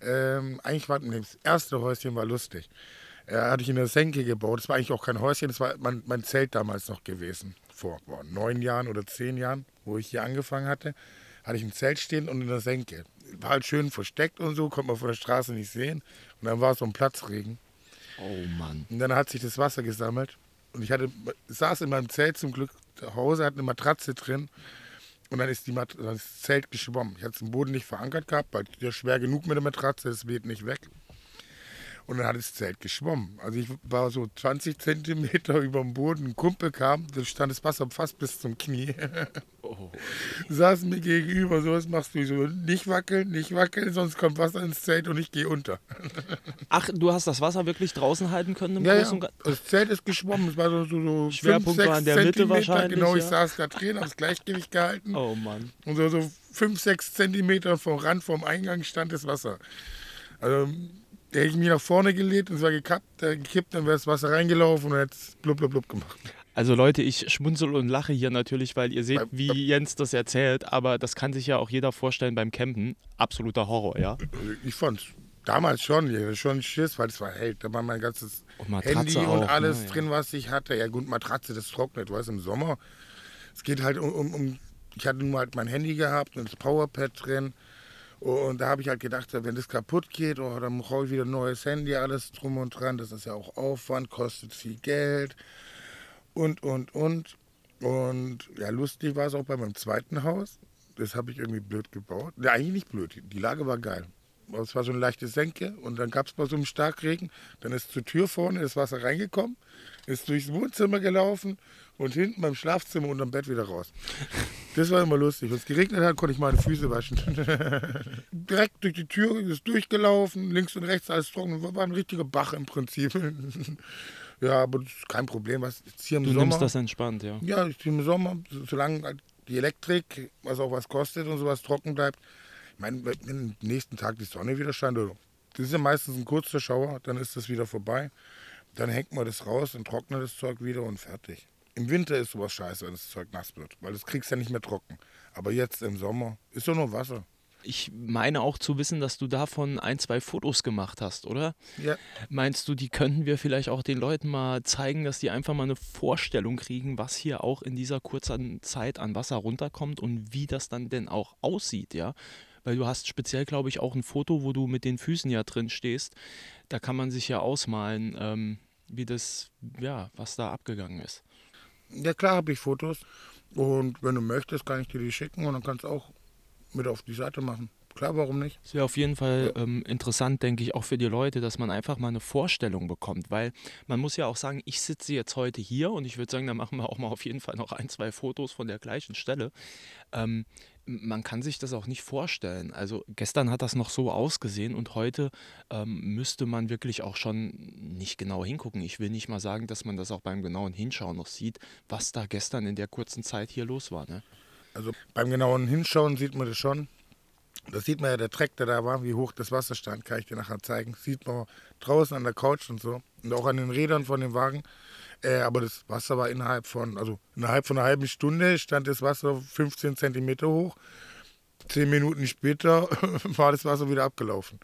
ähm, eigentlich war das erste Häuschen war lustig. Äh, hatte ich in der Senke gebaut. Das war eigentlich auch kein Häuschen, das war mein, mein Zelt damals noch gewesen. Vor boah, neun Jahren oder zehn Jahren, wo ich hier angefangen hatte, hatte ich ein Zelt stehen und in der Senke. War halt schön versteckt und so, konnte man von der Straße nicht sehen. Und dann war so ein Platzregen. Oh Mann. Und dann hat sich das Wasser gesammelt. Und ich hatte, saß in meinem Zelt zum Glück zu Hause, hatte eine Matratze drin. Und dann ist die Mat das Zelt geschwommen. Ich hatte es im Boden nicht verankert gehabt, weil der schwer genug mit der Matratze, es weht nicht weg. Und dann hat das Zelt geschwommen. Also ich war so 20 Zentimeter über dem Boden. Ein Kumpel kam, da stand das Wasser fast bis zum Knie. Oh. Saß mir gegenüber, so was machst du. so, nicht wackeln, nicht wackeln, sonst kommt Wasser ins Zelt und ich gehe unter. Ach, du hast das Wasser wirklich draußen halten können im ja, ja. Das Zelt ist geschwommen. Es war so, so, so Schwerpunkt 5, 6 war in der Zentimeter. Mitte wahrscheinlich. Genau, ich ja. saß da drin, habe das Gleichgewicht gehalten. Oh Mann. Und so, so 5, 6 Zentimeter vom Rand, vom Eingang stand das Wasser. Also der hätte ich mich nach vorne gelegt und es war gekappt, äh, gekippt, dann wäre das Wasser reingelaufen und hätte es blub, blub, blub gemacht. Also Leute, ich schmunzel und lache hier natürlich, weil ihr seht, wie Jens das erzählt, aber das kann sich ja auch jeder vorstellen beim Campen. Absoluter Horror, ja? Ich fand's damals schon, ja, schon Schiss, weil es war, hey, da war mein ganzes Handy und auch, alles ne, drin, was ich hatte. Ja gut, Matratze, das trocknet, du weißt, im Sommer. Es geht halt um, um, um ich hatte nur halt mein Handy gehabt und das Powerpad drin. Und da habe ich halt gedacht, wenn das kaputt geht, oh, dann brauche ich wieder ein neues Handy, alles drum und dran. Das ist ja auch Aufwand, kostet viel Geld und, und, und. Und ja, lustig war es auch bei meinem zweiten Haus. Das habe ich irgendwie blöd gebaut. Ja, eigentlich nicht blöd. Die Lage war geil. Es war so eine leichte Senke und dann gab es bei so einem Starkregen, dann ist zur Tür vorne das Wasser reingekommen, ist durchs Wohnzimmer gelaufen und hinten beim Schlafzimmer unterm Bett wieder raus. Das war immer lustig. Wenn es geregnet hat, konnte ich meine Füße waschen. Direkt durch die Tür ist durchgelaufen, links und rechts alles trocken. War ein richtiger Bach im Prinzip. ja, aber das ist kein Problem. Was jetzt hier im du Sommer, nimmst das entspannt, ja? Ja, im Sommer, solange halt die Elektrik, was auch was kostet und sowas trocken bleibt. Ich meine, wenn am nächsten Tag die Sonne wieder scheint, das ist ja meistens ein kurzer Schauer, dann ist das wieder vorbei. Dann hängt man das raus und trocknet das Zeug wieder und fertig. Im Winter ist sowas scheiße, wenn das Zeug nass wird, weil das kriegst du ja nicht mehr trocken. Aber jetzt im Sommer ist doch nur Wasser. Ich meine auch zu wissen, dass du davon ein, zwei Fotos gemacht hast, oder? Ja. Meinst du, die könnten wir vielleicht auch den Leuten mal zeigen, dass die einfach mal eine Vorstellung kriegen, was hier auch in dieser kurzen Zeit an Wasser runterkommt und wie das dann denn auch aussieht, ja? Weil du hast speziell, glaube ich, auch ein Foto, wo du mit den Füßen ja drin stehst. Da kann man sich ja ausmalen, ähm, wie das, ja, was da abgegangen ist. Ja klar habe ich Fotos und wenn du möchtest, kann ich dir die schicken und dann kannst du auch mit auf die Seite machen. Klar, warum nicht? Es wäre auf jeden Fall ja. ähm, interessant, denke ich, auch für die Leute, dass man einfach mal eine Vorstellung bekommt, weil man muss ja auch sagen, ich sitze jetzt heute hier und ich würde sagen, da machen wir auch mal auf jeden Fall noch ein, zwei Fotos von der gleichen Stelle. Ähm, man kann sich das auch nicht vorstellen. Also gestern hat das noch so ausgesehen und heute ähm, müsste man wirklich auch schon nicht genau hingucken. Ich will nicht mal sagen, dass man das auch beim genauen Hinschauen noch sieht, was da gestern in der kurzen Zeit hier los war. Ne? Also beim genauen Hinschauen sieht man das schon. Das sieht man ja, der Track, der da war, wie hoch das Wasser stand, kann ich dir nachher zeigen. sieht man draußen an der Couch und so. Und auch an den Rädern von dem Wagen. Äh, aber das Wasser war innerhalb von, also innerhalb von einer halben Stunde stand das Wasser 15 Zentimeter hoch. Zehn Minuten später war das Wasser wieder abgelaufen.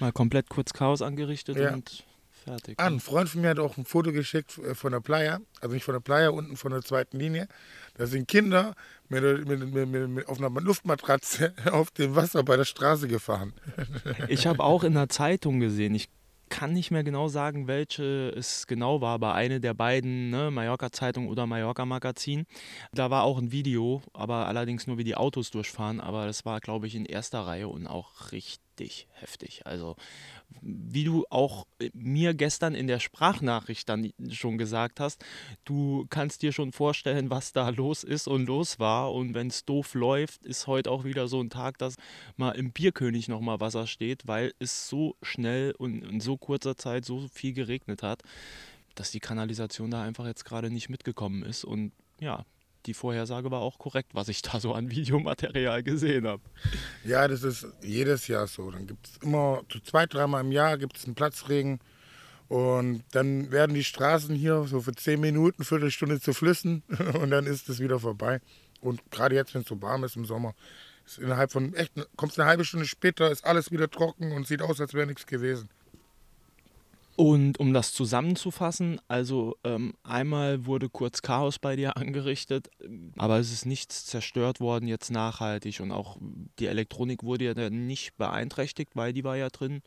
Mal komplett kurz Chaos angerichtet ja. und fertig. Ah, ein Freund von mir hat auch ein Foto geschickt äh, von der Playa, also nicht von der Playa, unten von der zweiten Linie. Da sind Kinder mit, mit, mit, mit auf einer Luftmatratze auf dem Wasser bei der Straße gefahren. Ich habe auch in der Zeitung gesehen, ich kann nicht mehr genau sagen, welche es genau war, aber eine der beiden, ne, Mallorca-Zeitung oder Mallorca-Magazin. Da war auch ein Video, aber allerdings nur, wie die Autos durchfahren. Aber das war, glaube ich, in erster Reihe und auch richtig heftig. Also wie du auch äh, mir gestern in der Sprachnachricht dann schon gesagt hast, du kannst dir schon vorstellen, was da los ist und los war. Und wenn es doof läuft, ist heute auch wieder so ein Tag, dass mal im Bierkönig nochmal Wasser steht, weil es so schnell und in so kurzer Zeit so viel geregnet hat, dass die Kanalisation da einfach jetzt gerade nicht mitgekommen ist. Und ja, die Vorhersage war auch korrekt, was ich da so an Videomaterial gesehen habe. Ja, das ist jedes Jahr so. Dann gibt es immer so zwei, dreimal im Jahr gibt es einen Platzregen. Und dann werden die Straßen hier so für zehn Minuten, Viertelstunde zu Flüssen und dann ist es wieder vorbei. Und gerade jetzt, wenn es so warm ist im Sommer, ist innerhalb von echt, kommst eine halbe Stunde später, ist alles wieder trocken und sieht aus, als wäre nichts gewesen. Und um das zusammenzufassen, also ähm, einmal wurde kurz Chaos bei dir angerichtet, aber es ist nichts zerstört worden jetzt nachhaltig und auch die Elektronik wurde ja nicht beeinträchtigt, weil die war ja drin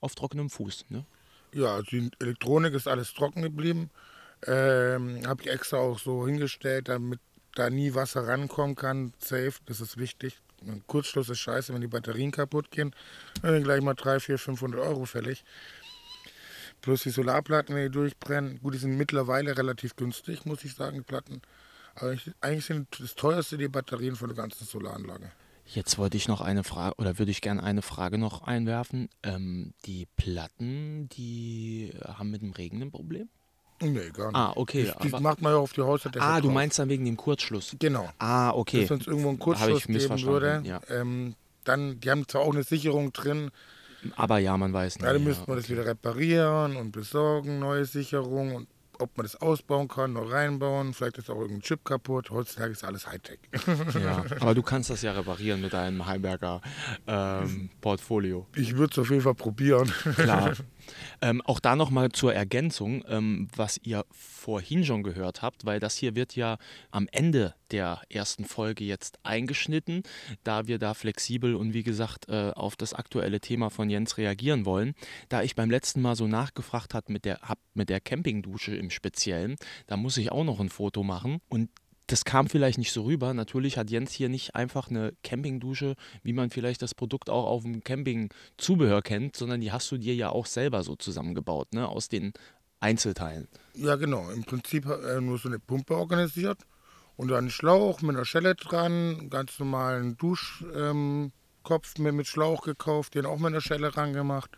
auf trockenem Fuß. Ne? Ja, die Elektronik ist alles trocken geblieben. Ähm, Habe ich extra auch so hingestellt, damit da nie Wasser rankommen kann. Safe, das ist wichtig. Ein Kurzschluss ist scheiße, wenn die Batterien kaputt gehen. Dann gleich mal 3, 4, 500 Euro fällig. Plus die Solarplatten, wenn die durchbrennen. Gut, die sind mittlerweile relativ günstig, muss ich sagen, die Platten. Aber ich, eigentlich sind das teuerste die Batterien von der ganzen Solaranlage. Jetzt wollte ich noch eine Frage, oder würde ich gerne eine Frage noch einwerfen. Ähm, die Platten, die haben mit dem Regen ein Problem? Nee, gar nicht. Ah, okay. Das, das macht man ja auf die Haushalte. ah, du meinst dann wegen dem Kurzschluss. Genau. Ah, okay. Wenn es irgendwo einen Kurzschluss ich geben würde, ja. ähm, dann, die haben zwar auch eine Sicherung drin, Aber ja, man weiß nicht. ja, dann ja, müsste man das okay. wieder reparieren und besorgen, neue Sicherung und ob man das ausbauen kann, noch reinbauen. Vielleicht ist auch irgendein Chip kaputt. Heutzutage ist alles Hightech. Ja, aber du kannst das ja reparieren mit deinem Heimberger ähm, Portfolio. Ich würde es auf jeden Fall probieren. Klar. ähm, auch da nochmal zur Ergänzung, ähm, was ihr vorhin schon gehört habt, weil das hier wird ja am Ende der ersten Folge jetzt eingeschnitten, da wir da flexibel und wie gesagt äh, auf das aktuelle Thema von Jens reagieren wollen. Da ich beim letzten Mal so nachgefragt hat mit der, hab mit der Campingdusche im Speziellen, da muss ich auch noch ein Foto machen und das kam vielleicht nicht so rüber. Natürlich hat Jens hier nicht einfach eine Campingdusche, wie man vielleicht das Produkt auch auf dem Campingzubehör kennt, sondern die hast du dir ja auch selber so zusammengebaut, ne? aus den Einzelteilen. Ja, genau. Im Prinzip äh, nur so eine Pumpe organisiert und dann einen Schlauch mit einer Schelle dran, einen ganz normalen Duschkopf ähm, mit, mit Schlauch gekauft, den auch mit einer Schelle rangemacht.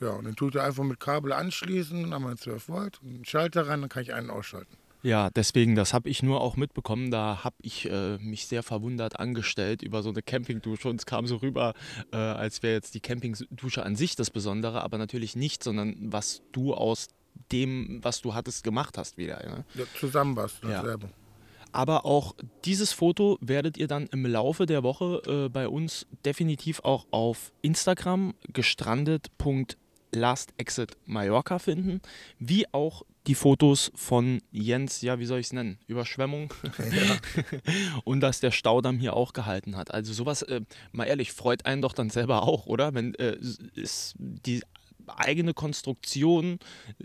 Ja, und den tue ich einfach mit Kabel anschließen, dann haben wir einen 12 Volt, einen Schalter ran, dann kann ich einen ausschalten. Ja, deswegen, das habe ich nur auch mitbekommen. Da habe ich äh, mich sehr verwundert angestellt über so eine Campingdusche und es kam so rüber, äh, als wäre jetzt die Campingdusche an sich das Besondere, aber natürlich nicht, sondern was du aus dem, was du hattest, gemacht hast wieder. Ne? Ja, zusammenbasteln Ja. selber. Aber auch dieses Foto werdet ihr dann im Laufe der Woche äh, bei uns definitiv auch auf Instagram gestrandet.lastexitmallorca finden, wie auch die Fotos von Jens, ja, wie soll ich es nennen? Überschwemmung. Und dass der Staudamm hier auch gehalten hat. Also sowas, äh, mal ehrlich, freut einen doch dann selber auch, oder? Wenn äh, ist die eigene Konstruktion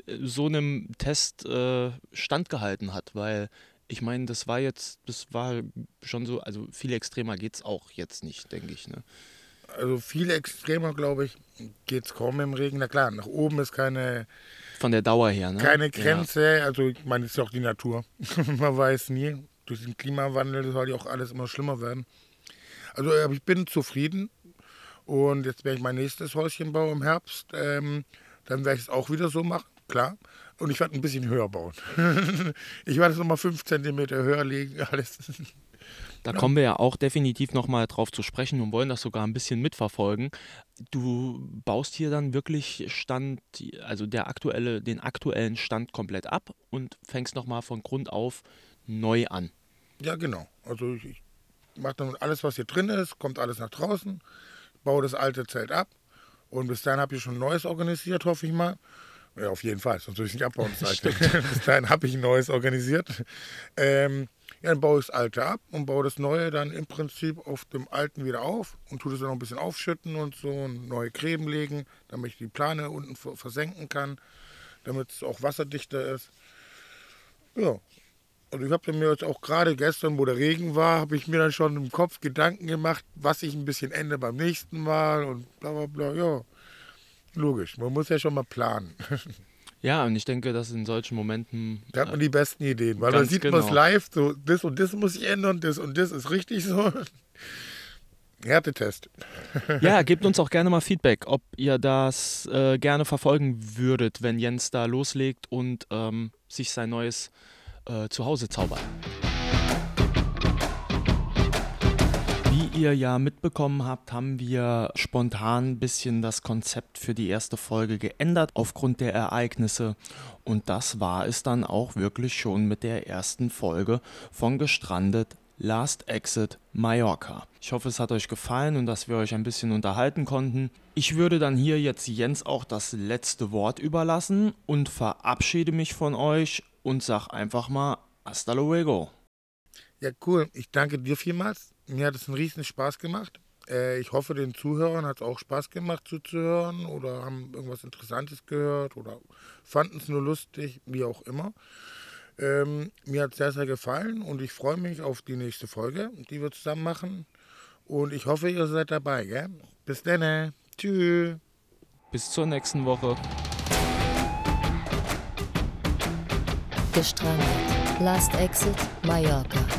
äh, so einem Test äh, standgehalten hat, weil ich meine, das war jetzt, das war schon so, also viel extremer geht es auch jetzt nicht, denke ich. Ne? Also viel extremer, glaube ich, geht es kaum im Regen. Na klar, nach oben ist keine, Von der Dauer her, ne? keine Grenze. Also ich meine, es ist ja auch die Natur. Man weiß nie. Durch den Klimawandel soll ja auch alles immer schlimmer werden. Also äh, ich bin zufrieden. Und jetzt werde ich mein nächstes Häuschen bauen im Herbst. Ähm, dann werde ich es auch wieder so machen, klar. Und ich werde ein bisschen höher bauen. ich werde es nochmal 5 cm höher legen. Alles. Da kommen wir ja auch definitiv nochmal drauf zu sprechen und wollen das sogar ein bisschen mitverfolgen. Du baust hier dann wirklich Stand, also der aktuelle, den aktuellen Stand komplett ab und fängst nochmal von Grund auf neu an. Ja, genau. Also ich, ich mache dann alles, was hier drin ist, kommt alles nach draußen, baue das alte Zelt ab und bis dahin habe ich schon neues organisiert, hoffe ich mal. Ja, auf jeden Fall, sonst würde ich nicht abbauen. Bis dahin habe ich ein neues organisiert. Ähm, ja, dann baue ich das alte ab und baue das neue dann im Prinzip auf dem alten wieder auf und tue das dann noch ein bisschen aufschütten und so und neue Gräben legen, damit ich die Plane unten ver- versenken kann, damit es auch wasserdichter ist. Ja, und ich habe mir jetzt auch gerade gestern, wo der Regen war, habe ich mir dann schon im Kopf Gedanken gemacht, was ich ein bisschen ändere beim nächsten Mal und bla bla bla. Ja, logisch. Man muss ja schon mal planen. Ja, und ich denke, dass in solchen Momenten. Da hat man die besten Ideen, weil dann Ganz sieht man es genau. live, so das und das muss ich ändern, das und das ist richtig so. Härtetest. Ja, gebt uns auch gerne mal Feedback, ob ihr das äh, gerne verfolgen würdet, wenn Jens da loslegt und ähm, sich sein neues äh, Zuhause zaubert. Wie ihr ja mitbekommen habt, haben wir spontan ein bisschen das Konzept für die erste Folge geändert aufgrund der Ereignisse. Und das war es dann auch wirklich schon mit der ersten Folge von Gestrandet Last Exit Mallorca. Ich hoffe, es hat euch gefallen und dass wir euch ein bisschen unterhalten konnten. Ich würde dann hier jetzt Jens auch das letzte Wort überlassen und verabschiede mich von euch und sag einfach mal hasta luego. Ja, cool. Ich danke dir vielmals. Mir hat es einen riesen Spaß gemacht. Äh, ich hoffe, den Zuhörern hat es auch Spaß gemacht zuzuhören oder haben irgendwas Interessantes gehört oder fanden es nur lustig, wie auch immer. Ähm, mir hat es sehr, sehr gefallen und ich freue mich auf die nächste Folge, die wir zusammen machen. Und ich hoffe, ihr seid dabei. Gell? Bis dann. Tschüss. Bis zur nächsten Woche. Gestrandet. Last Exit Mallorca.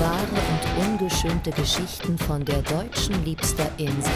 Wahre und ungeschönte Geschichten von der deutschen liebster Insel.